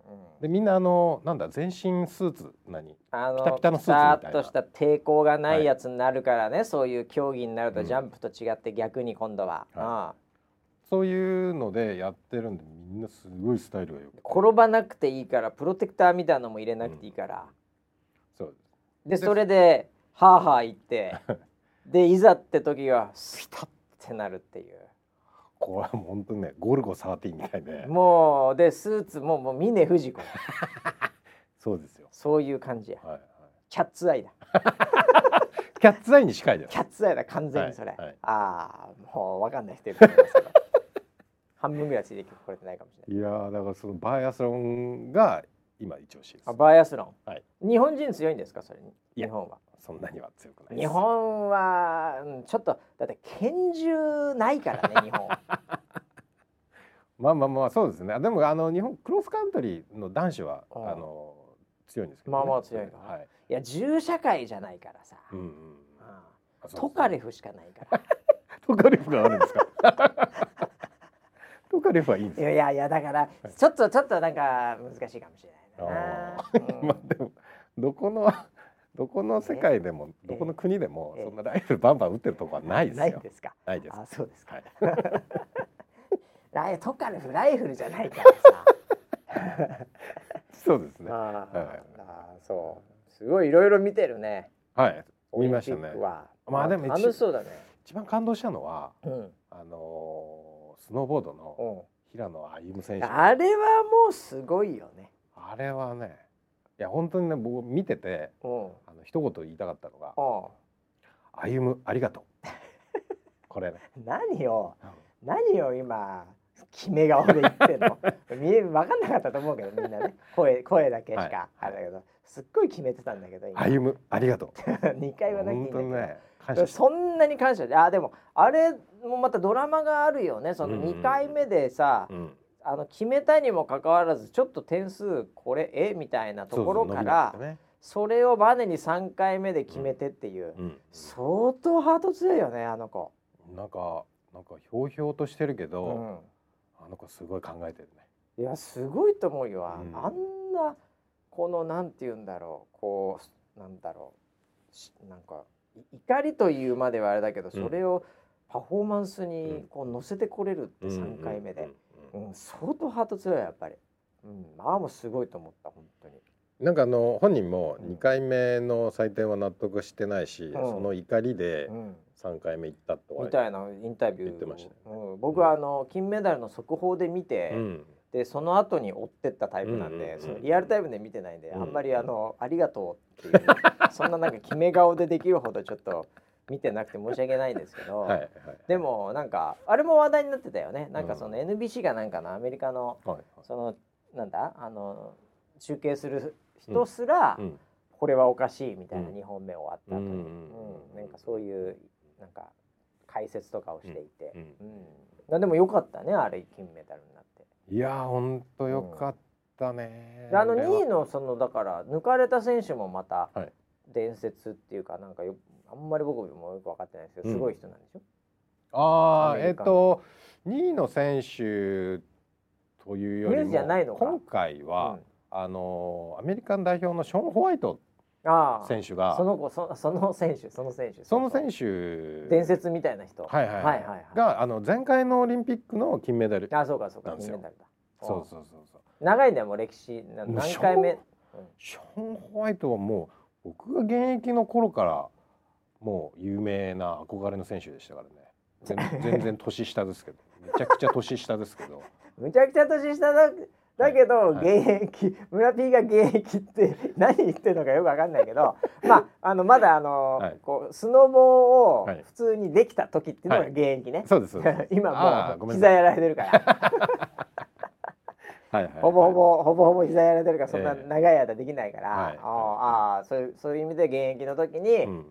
でみんなあのなんだ全身スーツ何あのピタピタのスーツみたいな。とした抵抗がないやつになるからね、はい、そういう競技になるとジャンプと違って逆に今度は。うんはい、そういうのでやってるんでみんなすごいスタイルがよく転ばなくていいからプロテクターみたいなのも入れなくていいから。うん、そう。でそれではあはあ言って でいざって時はスタッってなるっていうこれはもう本当にねゴルゴ13みたいで。もうでスーツももう峰不二子。そうですよ。そういう感じや、はいはい、キャッツアイだ。キャッツアイに近いです。キャッツアイだ完全にそれ、はいはい、ああもう分かんない人いる 半分ぐらいついてこれてないかもしれない。いやだからそのバイアスロンが今一押しです。あバイアスロン、はい、日本人強いんですかそれに？日本はそんなには強くない日本はちょっとだって拳銃ないからね 日本。まあまあまあそうですね。でもあの日本クロスカントリーの男子は、うん、あの強いんですけど、ね、まあまあ強いかはい、いや銃社会じゃないからさ、うんうん、トカレフしかないから。トカレフがあるんですか？トカレフはいいんですいやいやだからちょっとちょっとなんか難しいかもしれないな、うん、まあでもどこのどこの世界でも、どこの国でも、そんなライフルバンバン撃ってるとこはないですよ。ないですか？ないです。あ、そうですか。ライトカルフライフルじゃないからさ。そうですね。あ、あ、そう。すごいいろいろ見てるね。はい。見ましたね。まあでも楽しそうだね。一番感動したのは、あのスノーボードの平野歩夢選手。あれはもうすごいよね。あれはね。いや本当にね僕見ててあの一言言いたかったのが「歩むありがとう」これね。何を、うん、何を今決め顔で言ってんの。見え分かんなかったと思うけどみんなね。声声だけしか、はい、あれだけど。すっごい決めてたんだけど歩むありがとう。2回はなきゃいけど、ね、そんなに感謝であでもあれもまたドラマがあるよね。その2回目でさ、うんあの決めたにもかかわらずちょっと点数これえ？みたいなところからそれをバネに3回目で決めてっていう、うん。うん、相当ハート強いよねあの子。なんかなんかひょうひょうとしてるけど、うん、あの子すごい考えてるね。いやすごいと思うよ、あんなこのなんて言うんだろう。こうなんだろう。なんか怒りというまではあれだけど、それをパフォーマンスにこう乗せてこれるって3回目で、うん、相当ハート強いやっぱり、うん、まあもうすごいと思った本当に。なんかあの本人も2回目の採点は納得してないし、うん、その怒りで3回目行ったとみたいなインタビュー言ってました、ね、うん、僕はあの金メダルの速報で見て、うん、でその後に追ってったタイプなんで、そのリアルタイムで見てないんで、あんまりあの、ありがとうっていう そんななんか決め顔でできるほどちょっと見てなくて申し訳ないんですけど、はいはい、でもなんかあれも話題になってたよね。なんかその NBC がなんかのアメリカの、そのなんだ？あの集計する人すら、これはおかしいみたいな2本目終わった後に、う。んなんかそういうなんか解説とかをしていて、うん。でもよかったねあれ金メダルになって。いや本当よかったね、あの2位のそのだから抜かれた選手もまた伝説っていうかなんかよあんまり僕もよく分かってないですけどすごい人なんでしょ、ああえっ、と2位の選手というよりも今回は、あのアメリカン代表のショーン・ホワイト選手がその子そその選手その選手。その選手。伝説みたいな人。はいはいはい、はいはい、があの前回のオリンピックの金メダルあそうかそうか。金メダルだ。そうそうそうそう。長いんだよもう歴史。何回目？ショーン・ホワイトはもう僕が現役の頃からもう有名な憧れの選手でしたからね。全然年下ですけど。めちゃくちゃ年下ですけど。むちゃくちゃ年下だだけど、はい、現役村 P が現役って何言ってるのかよくわかんないけど まああのまだあの、はい、こうスノボを普通にできた時っていうのが現役ね、はい、そうです。今もう膝やられてるからはいはい、ほぼほぼほぼほぼ膝やられてるからそんな長い間できないから、えー、ああそういうそういう意味で現役の時に、うん。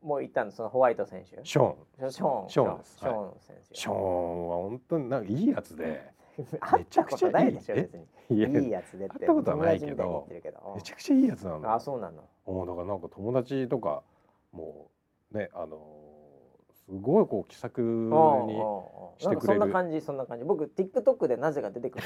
もう行ったんそのホワイト選手。ショーン。ショーン。ショーンショーン。選手。ショーンは本当になんかいいやつで。会ったことないでしょ別に。いいやつでって。会ったことはないけどめちゃくちゃいいやつなの。あそうなの。おだからなんか友達とかもうねあのすごいこう気さくにしてくれる。そんな感じそんな感じ。僕 TikTok でなぜか出てくる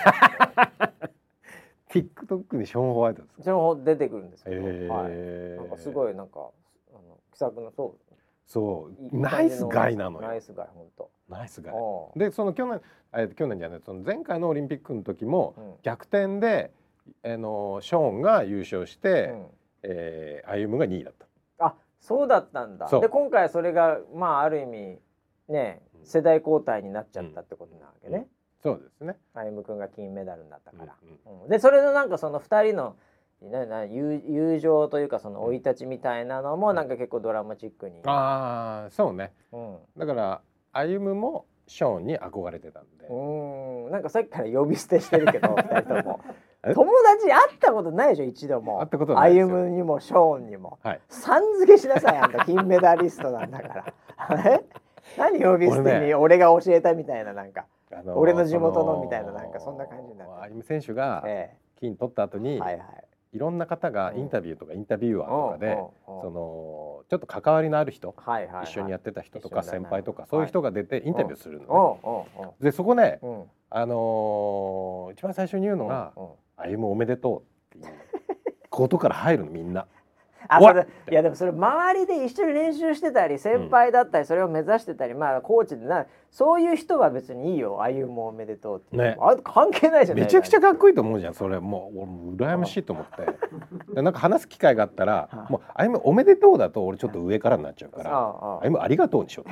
TikTok にショーン・ホワイトですショーン出てくるんですけど、えー、はい、なんかすごいなんかあの気さくなそう。そう。ナイスガイなのよ。ナイスガイ本当ナイスガイ。でその去年え去年じゃないその前回のオリンピックの時も、逆転であのショーンが優勝して、うん、えー、歩夢が2位だった。あそうだったんだ。で今回それがまあある意味ね世代交代になっちゃったってことなわけね、うん、そうですね。歩夢君が金メダルになったから、うん、でそれのなんかその2人のなな友友情というかその生い立ちみたいなのもなんか結構ドラマチックに、ああそうね、うん、だから歩夢もショーンに憧れてたんで。うん。なんかさっきから呼び捨てしてるけど2人とも 友達会ったことないでしょ一度も。会ったことない歩夢にもショーンにも、はい、さん付けしなさいあんた。金メダリストなんだから。え？何呼び捨てに、ね、俺が教えたみたいななんか、あのー、俺の地元のみたいななんかそんな感じになって。歩夢選手が金取った後に、はいはい。いろんな方がインタビューとかインタビュアーとかでそのちょっと関わりのある人一緒にやってた人とか先輩とかそういう人が出てインタビューするのね。でそこねあの一番最初に言うのが「歩むおめでとう」っていうことから入るのみんな。あそれいやでもそれ周りで一緒に練習してたり先輩だったりそれを目指してたり、うん、まあコーチでなそういう人は別にいいよ。歩もおめでとうってね。あ関係ないじゃんめちゃくちゃかっこいいと思うじゃんそれ。もう俺羨ましいと思って。でなんか話す機会があったら もう歩むおめでとうだと俺ちょっと上からになっちゃうから歩むありがとうにしよう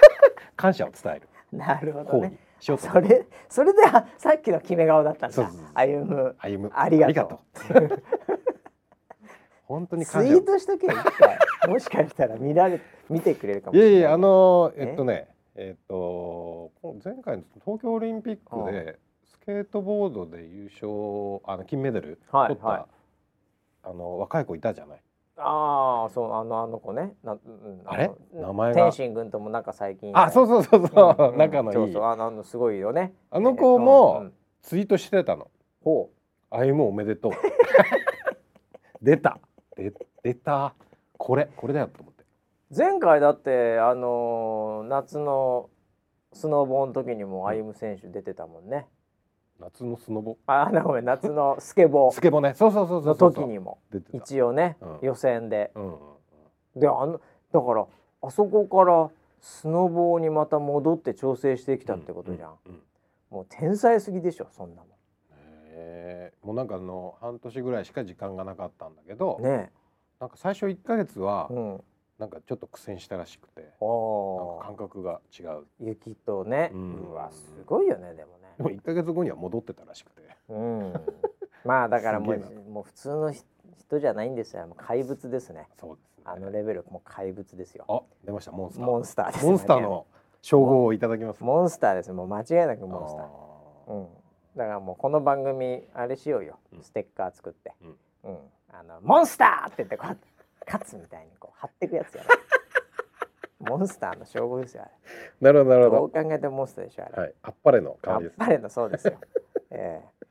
感謝を伝える。なるほどねそれそれでさっきの決め顔だったんだ。歩む。歩む。ありがとう。本当にツイートしとけ。一回もしかしたら見られ見てくれるかもしれない。いやいやあのえ？っとねえっと前回の東京オリンピックでスケートボードで優勝あの金メダル取った、はいはい、あの若い子いたじゃない。ああそうあのあの子ね。な、うん、あれ？名前が？天心君ともなんか最近あそうそうそうそう、うん、仲のいい。そうそうあのすごいよね。あの子も、ツイートしてたの。ほう。歩むおめでとう。出た。で出た。これこれだよと思って。前回だってあのー、夏のスノボの時にも歩夢選手出てたもんね、夏のスノボ。あごめん夏のスケボスケボね。そうそうそうそうの時にも。一応ね、うん、予選で、うんうんうん、であのだからあそこからスノボにまた戻って調整してきたってことじゃん、うんうんうん、もう天才すぎでしょそんなもん。へえもうなんかあの半年ぐらいしか時間がなかったんだけどねなんか最初1か月は、うん、なんかちょっと苦戦したらしくて。感覚が違う。雪とね、うん、うわすごいよねでもねでも1か月後には戻ってたらしくて、うん、まあだからもうもう普通の人じゃないんですよ。もう怪物ですね。そうです、ね、あのレベルもう怪物ですよ。あ出ました。モンスター。モンスターです、ね、モンスターの称号をいただきます。モンスターですもう間違いなくモンスター。うん。だからもうこの番組あれしようよ、ステッカー作って、うん、うん、あのモンスターって言ってこう勝つみたいにこう貼っていくやつやモンスターの称号ですよあれ。なるほどなるほど。どう考えてもモンスターでしょあれ。はい。あっぱれの感じです、あっぱれのそうですよ。ええ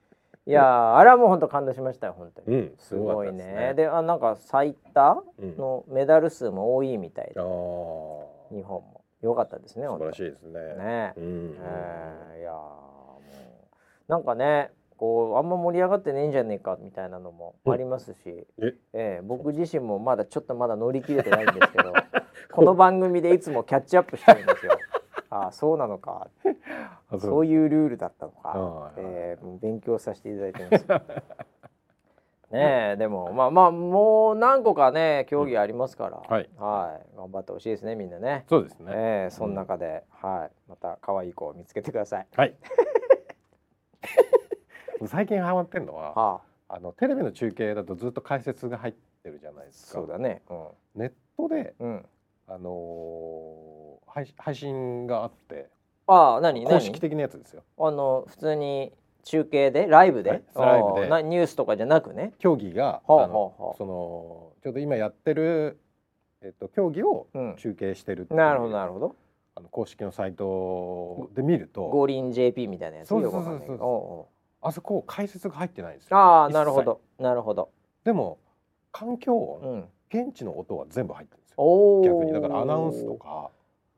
ー、いやあれはもう本当感動しましたよ本当に。うん、すごいね。ねであなんか最多のメダル数も多いみたいで、うん、日本も良かったですね。素晴らしいですね。ね。うん、えー、いやもうなんかね。こうあんま盛り上がってねえんじゃねえかみたいなのもありますし、え？えー、僕自身もまだちょっとまだ乗り切れてないんですけどこの番組でいつもキャッチアップしてるんですよ。ああそうなのかそういうルールだったのか、えー、勉強させていただいてます。ねえでもまあまあもう何個かね競技ありますから、うん、はい、はい、頑張ってほしいですねみんなね。そうですね。えー、その中で、うん、はいまた可愛い子を見つけてください。はい。最近ハマってんのは、はあ、あのテレビの中継だとずっと解説が入ってるじゃないですか。そうだね。うん、ネットで、うん、あのー、配配信があって、ああ何？公式的なやつですよ。あの普通に中継でライブで、ライブで。なニュースとかじゃなくね？競技が、はあはあ、そのちょうど今やってるえっと競技を中継してる、うん、なるほどなるほど。あの公式のサイトで見ると。五輪 JP みたいなやつそうそうそうそう。あそこ解説が入ってないんですよ。ああなるほどなるほど。でも環境音、うん、現地の音は全部入ってる。んですよ。逆に。だからアナウンスとか。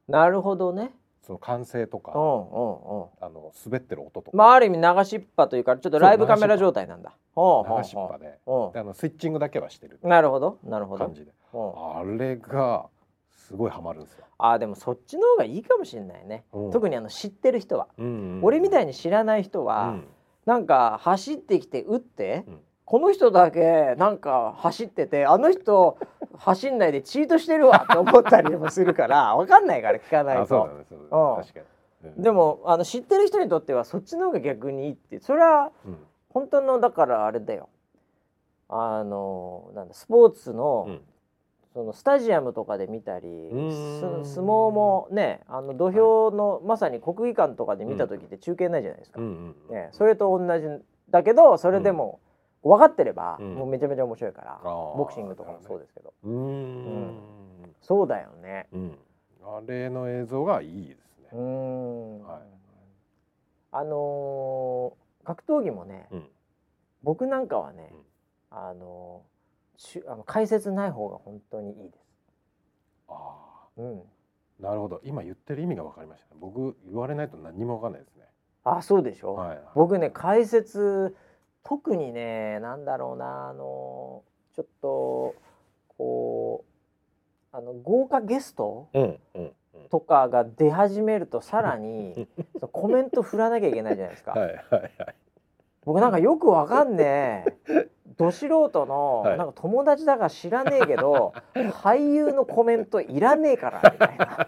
なるほどね。その歓声とか、うんうんうん、あの滑ってる音とか。まあある意味流しっぱというかちょっとライブカメラ状態なんだ。流しっぱ。で。であのスイッチングだけはしてる。なるほど。なるほど。感じで。あれがすごいハマるんですよ。あでもそっちの方がいいかもしれないね、うん、特にあの知ってる人は、うんうんうん、俺みたいに知らない人は、うん。なんか走ってきて打って、うん、この人だけなんか走っててあの人走んないでチートしてるわって思ったりもするから 分かんないから聞かないと。でもあの知ってる人にとってはそっちの方が逆にいいってそれは本当のだからあれだよ。あのなんだスポーツのそのスタジアムとかで見たり相撲もねあの土俵の、はい、まさに国技館とかで見た時って中継ないじゃないですか、うん。ね、それと同じだけどそれでも分かってれば、うん、もうめちゃめちゃ面白いから、ボクシングとかもそうですけど、うん、そうだよね、あれの映像がいいですね。はい、あのー、格闘技もね、僕なんかはね、あのーあの解説ない方が本当にいいです。ああ、うん。なるほど。今言ってる意味が分かりました、ね、僕言われないと何も分かんないですね。あ、そうでしょ。はい、はい、僕ね解説特にねなんだろうなあのちょっとこうあの豪華ゲスト、うんうんとかが出始めるとさらに コメント振らなきゃいけないじゃないですか。はいはいはい。僕なんかよくわかんねえ ど素人の、はい、なんか友達だから知らねえけど 俳優のコメントいらねえからみたいな。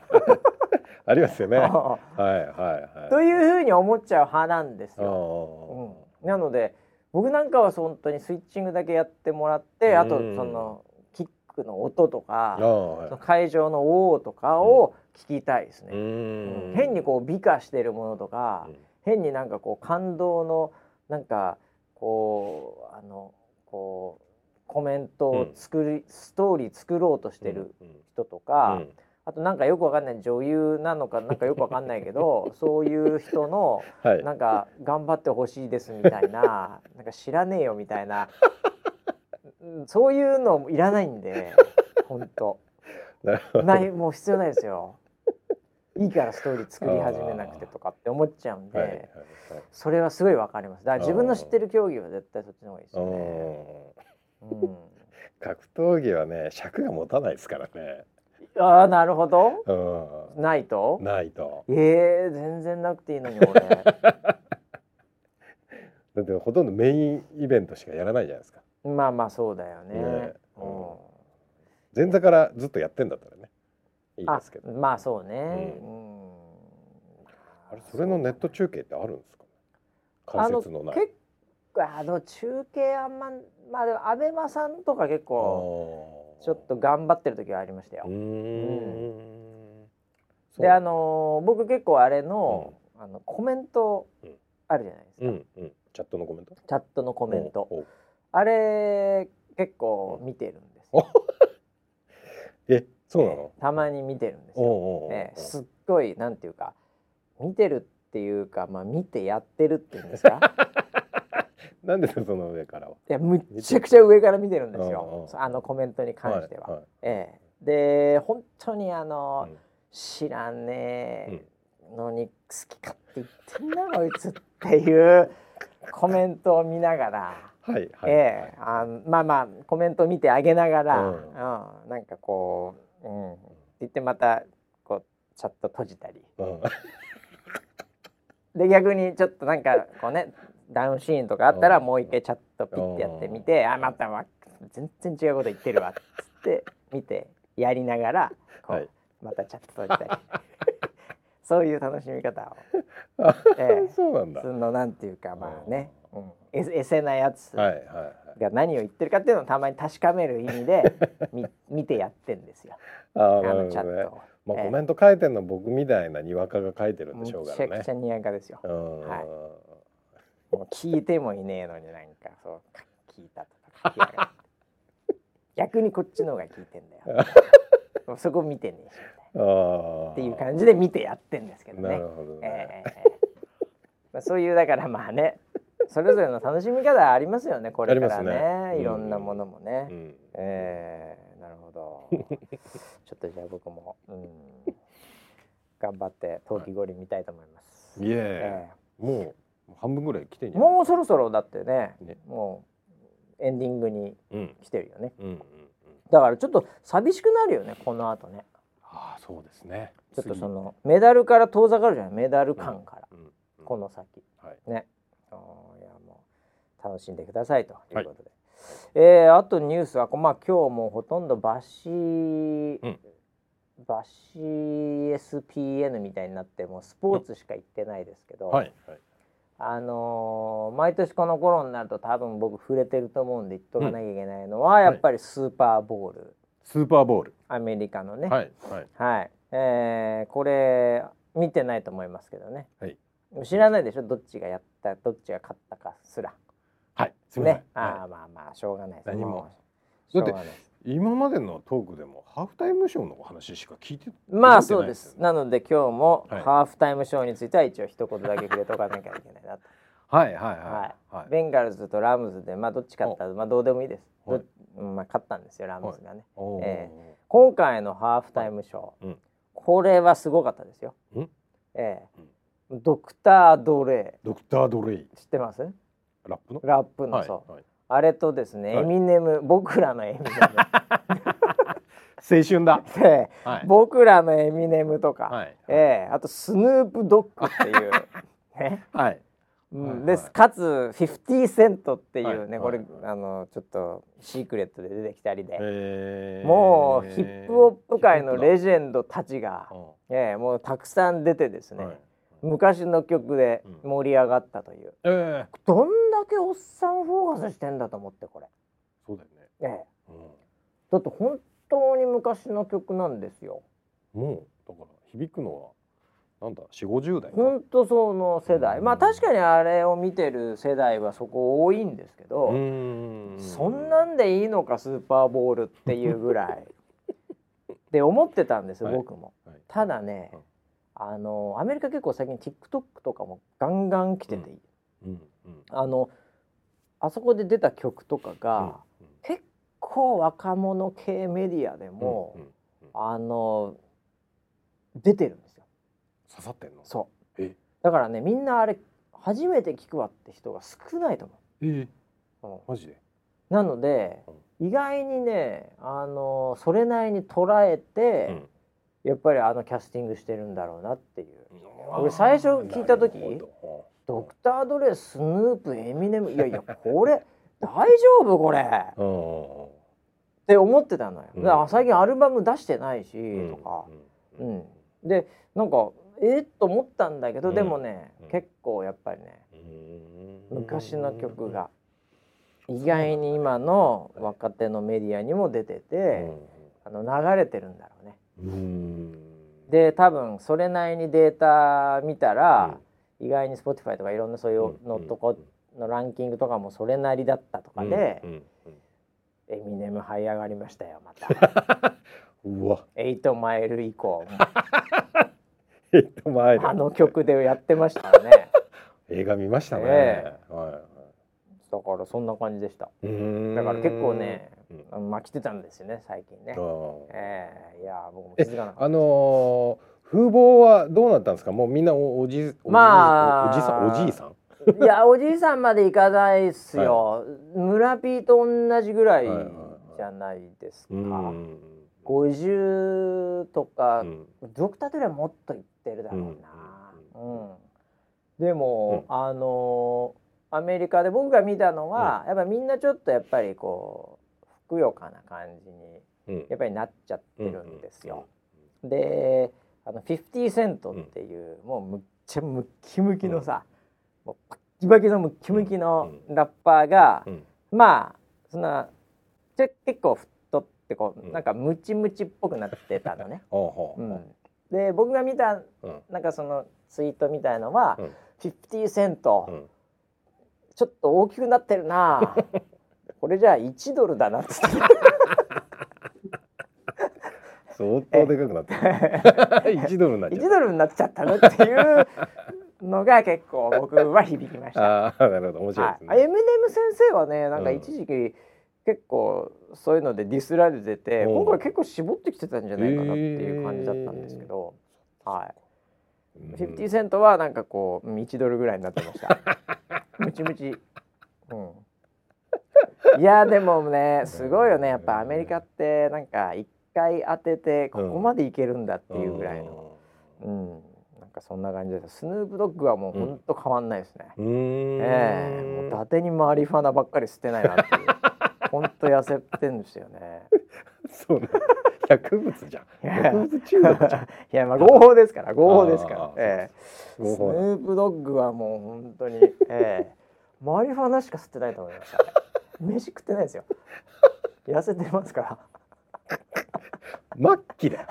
ありますよね。はいはいはい。というふうに思っちゃう派なんですよ。うん、なので僕なんかは本当にスイッチングだけやってもらってあとそのキックの音とか、その会場の「お」とかを聞きたいですね。うん、変にこう美化してるものとか、変になんかこう感動のなんかこうあのこうコメントを作り、うん、ストーリー作ろうとしてる人とか、うん、あとなんかよくわかんない女優なのかなんかよくわかんないけど そういう人の、はい、なんか頑張ってほしいですみたいななんか知らねえよみたいなそういうのいらないんで本当ないもう必要ないですよ。いいからストーリー作り始めなくてとかって思っちゃうんで、はいはいはい、それはすごいわかります。だから自分の知ってる競技は絶対そっちの方がいいですよね。うん、格闘技はね尺が持たないですからね。ああなるほど、うん、ないと？ないと。ええー、全然なくていいのに俺。だってほとんどメインイベントしかやらないじゃないですか。まあまあそうだよね、ね。うん、前座からずっとやってんだったらね。いいですけど。まあそうね、うん、あれそれのネット中継ってあるんですか？解説のない。結構あの中継あんままあでもアベマさんとか結構ちょっと頑張ってる時はありましたよ。うん、であのー、僕結構あれのうん、あのコメントあるじゃないですか、うんうん、チャットのコメント？チャットのコメント。あれ結構見てるんです えそうなの？たまに見てるんですよ。えすっごいなんていうか見てるっていうかまあ見てやってるっていうんですか？なんでその上からは。いやむちゃくちゃ上から見てるんですよ。あのコメントに関しては。はいはい、ええ。で本当にあの、うん、知らねえのに好きかって言ってんだ こいつっていうコメントを見ながら。はいはい、ええあまあまあコメント見てあげながら、うん、うん、なんかこう、うん、って言ってまたこうチャット閉じたり、うん、で逆にちょっとなんかこうねダウンシーンとかあったらもう一回チャットピッてやってみて「あまたま全然違うこと言ってるわ」っつって見て やりながらこう、はい、またチャットしたり そういう楽しみ方を、えー、そうなんだ。そのなんていうかまあね、うん、えエセなやつが何を言ってるかっていうのをたまに確かめる意味でみ見てやってんですよ。あのチャットを。まあ、コメント書いてるの僕みたいなにわかが書いてるんでしょうからね。めちゃくちゃにわかですよ。はい。もう聞いてもいねえのになんかそう聞いたとか逆にこっちの方が聞いてんだよ。そこ見てね。えしみたいなっていう感じで見てやってんですけどね。どね。えー、まあ、そういうだからまあねそれぞれの楽しみ方ありますよねこれからね、ね、いろんなものもね。うん、えー、なるほど。ちょっとじゃあ僕も、うん、頑張って冬季五輪見たいと思います。いえー、もう半分ぐらい来てんじゃもうそろそろだってね、ね、もうエンディングに来てるよね、うんうんうん。うん、だからちょっと寂しくなるよねこの後ね。ああそうですね。ちょっとそのメダルから遠ざかるじゃない？メダル感から、うんうんうん、この先、はい、ね。いやもう楽しんでくださいと。い。うことで、はい、えー、あとニュースはまあ今日もほとんどバシ、うん。バシ SPN みたいになってもうスポーツしか言ってないですけど、はいはい、あのー、毎年この頃になると多分僕触れてると思うんで言っとかなきゃいけないのは、うん、やっぱりスーパーボール、スーパーボール。アメリカのね。はい、はい。はい、えー、これ見てないと思いますけどね、はい、知らないでしょ？どっちがやったどっちが勝ったかすら。はいね、ああまあまあしょうがないです。何も。だって今までのトークでもハーフタイムショーの話しか聞いてまあそうです。なので今日もハーフタイムショーについては一応一言だけ触れとかなきゃいけないなと。はいはいはい、はい、ベンガルズとラムズでまあどっち勝った？まあどうでもいいです、はい、まあ勝ったんですよラムズがね、はい、えー、今回のハーフタイムショー、これはすごかったですよ、ええ。ー、ドクター・ドレイ。ドクター・ドレイ。知ってます？ラップの？ラップのそう、はいあれとですね、エミネム僕らのエミネム。青春だ、えーはい、僕らのエミネムとか、はい、えー、あとスヌープドッグっていう。ね、はい。うん、でかつ50セントっていうね、これ、あのちょっとシークレットで出てきたりで、もうヒップホップ界のレジェンドたちが、えー、もうたくさん出てですね、昔の曲で盛り上がったという、うんえ。ー、どんだけおっさんフォーカスしてんだと思ってこれ。そうだよね、ええ、うん、だって本当に昔の曲なんですよ。もうだから響くのはなんだ四五十代本当その世代、うん、まあ確かにあれを見てる世代はそこ多いんですけどそんなんでいいのかスーパーボールっていうぐらい。で思ってたんです、はい、僕も、はい、ただね、うん、あのアメリカ結構最近 TikTok とかもガンガン来てて、うん、あのあそこで出た曲とかが、結構若者系メディアでも、あの出てるんですよ。刺さってんの？そう。だからねみんなあれ初めて聞くわって人が少ないと思う。えー、うん、マジで？なので、意外にねあのそれなりに捉えて、うん、やっぱりあのキャスティングしてるんだろうなっていう。俺最初聞いた時ドクター・ドレスヌープエミネムいやいやこれ 大丈夫これ。って思ってたのよ。だから最近アルバム出してないし、とか、うん、でなんかえっと思ったんだけど、でもね、結構やっぱりね昔の曲が意外に今の若手のメディアにも出てて、あの流れてるんだろうね。で多分それなりにデータ見たら、意外に Spotify とかいろんなそういうのとこのランキングとかもそれなりだったとかで、エミネム這い上がりましたよまた。うわ。エイトマイル以降。エイトマイル。あの曲でやってましたね。映画見ましたね。えー、はいだからそんな感じでしただから結構ね、うん、まあ来てたんですよね最近ねええー、いや僕も気づかなかったあのー、風貌はどうなったんですか？もうみんなおおじまあおじさんおじいさん？いやおじいさんまで行かないっすよ、はい、村ピーと同じぐらいじゃないですか、はい、50とか、うん、ドクターテレはもっと行ってるだろうな、うん、うん、でも、うん、あのーアメリカで僕が見たのは、やっぱみんなちょっとやっぱりこうふくよかな感じにやっぱりなっちゃってるんですよ。であの50セントっていう、もうむっちゃムッキムキのさ、もうバッキバキのムッキムキのラッパーが、まあそんな結構太ってこう、なんかムチムチっぽくなってたのね。うん、で僕が見た、なんかそのツイートみたいのは、うん、50セント、ちょっと大きくなってるな これじゃあ1ドルだなっつって相当でかくなって1 ドルになっちゃった。1ドルになっちゃったのっていうのが結構僕は響きました。あなるほど。面白いですね、はい、エムネム先生はねなんか一時期、結構そういうのでディスられてて、うん、今回結構絞ってきてたんじゃないかなっていう感じだったんですけど、えー、はい。50セントはなんかこう1ドルぐらいになってました。ムチムチ。うん。いやでもねすごいよね。やっぱアメリカってなんか一回当ててここまでいけるんだっていうぐらいの、うん、なんかそんな感じです。スヌープドッグはもうほんと変わんないですね、うん、ええ。ー、もう伊達にマリファナばっかり捨てないなっていう。ほんと痩せてんですよね。そうね薬物じゃん。薬物中毒じゃん。いやまあ合法ですから。合法ですから。ええ。ー、スヌープドッグはもう本当にええ。ー、マリファナしか吸ってないと思いました、ね。飯食ってないですよ。痩せてますから。末期だよ。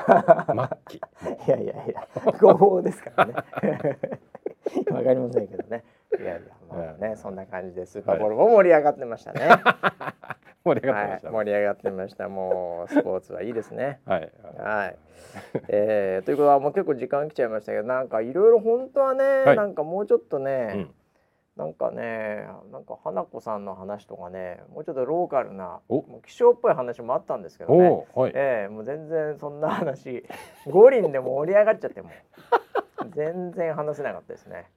末期。いやいやいや合法ですからね。わかりませんけどね。いやいやまあね、そんな感じでスーパーボールも盛り上がってましたね。盛り上がってました、はい、盛り上がってましたもうスポーツはいいですねはいはい、えー、ということはもう結構時間来ちゃいましたけどなんかいろいろ本当はね、はい、なんかもうちょっとね、うんなんかね、なんか花子さんの話とかね、もうちょっとローカルな、気象っぽい話もあったんですけどね。はい、ええー、もう全然そんな話、五輪でも盛り上がっちゃっても、全然話せなかったですね。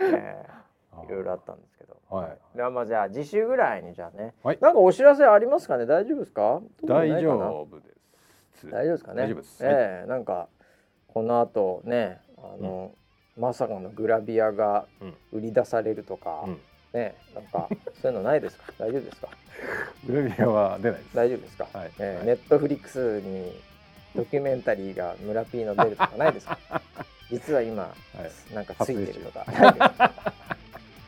ええーいろいろあったんですけど。はい。まあじゃあ次週ぐらいにじゃあね。はい。なんかお知らせありますかね？大丈夫ですか？大丈夫です。大丈夫ですかね？大丈夫です。ええー、なんかこの後ね、あの、うん、まさかのグラビアが売り出されるとか、うん、ね、なんかそういうのないですか？大丈夫ですか？グラビアは出ないです。大丈夫ですか？はい。えー、ネットフリックスにドキュメンタリーが村 P の出るとかないですか？実は今、はい、なんかついてるとか。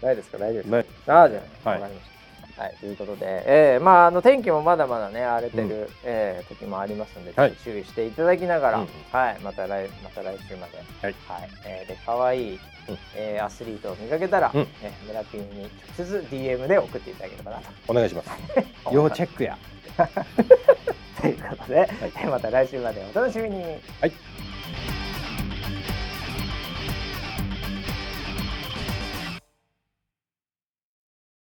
ないですか？大丈夫ですか？ああじゃあ、はい、わかりましたはい、ということで、えー、まああの天気もまだまだね荒れてる、うん、えー、時もありますので、はい、注意していただきながら、うん、はい、また来また来週まで、はい、はい、えー、で可愛い、うん、えー、アスリートを見かけたら、うん、え村ピンに直接 DM で送っていただければなと。お願いします。要チェックや。ということで、はい、また来週までお楽しみに。はい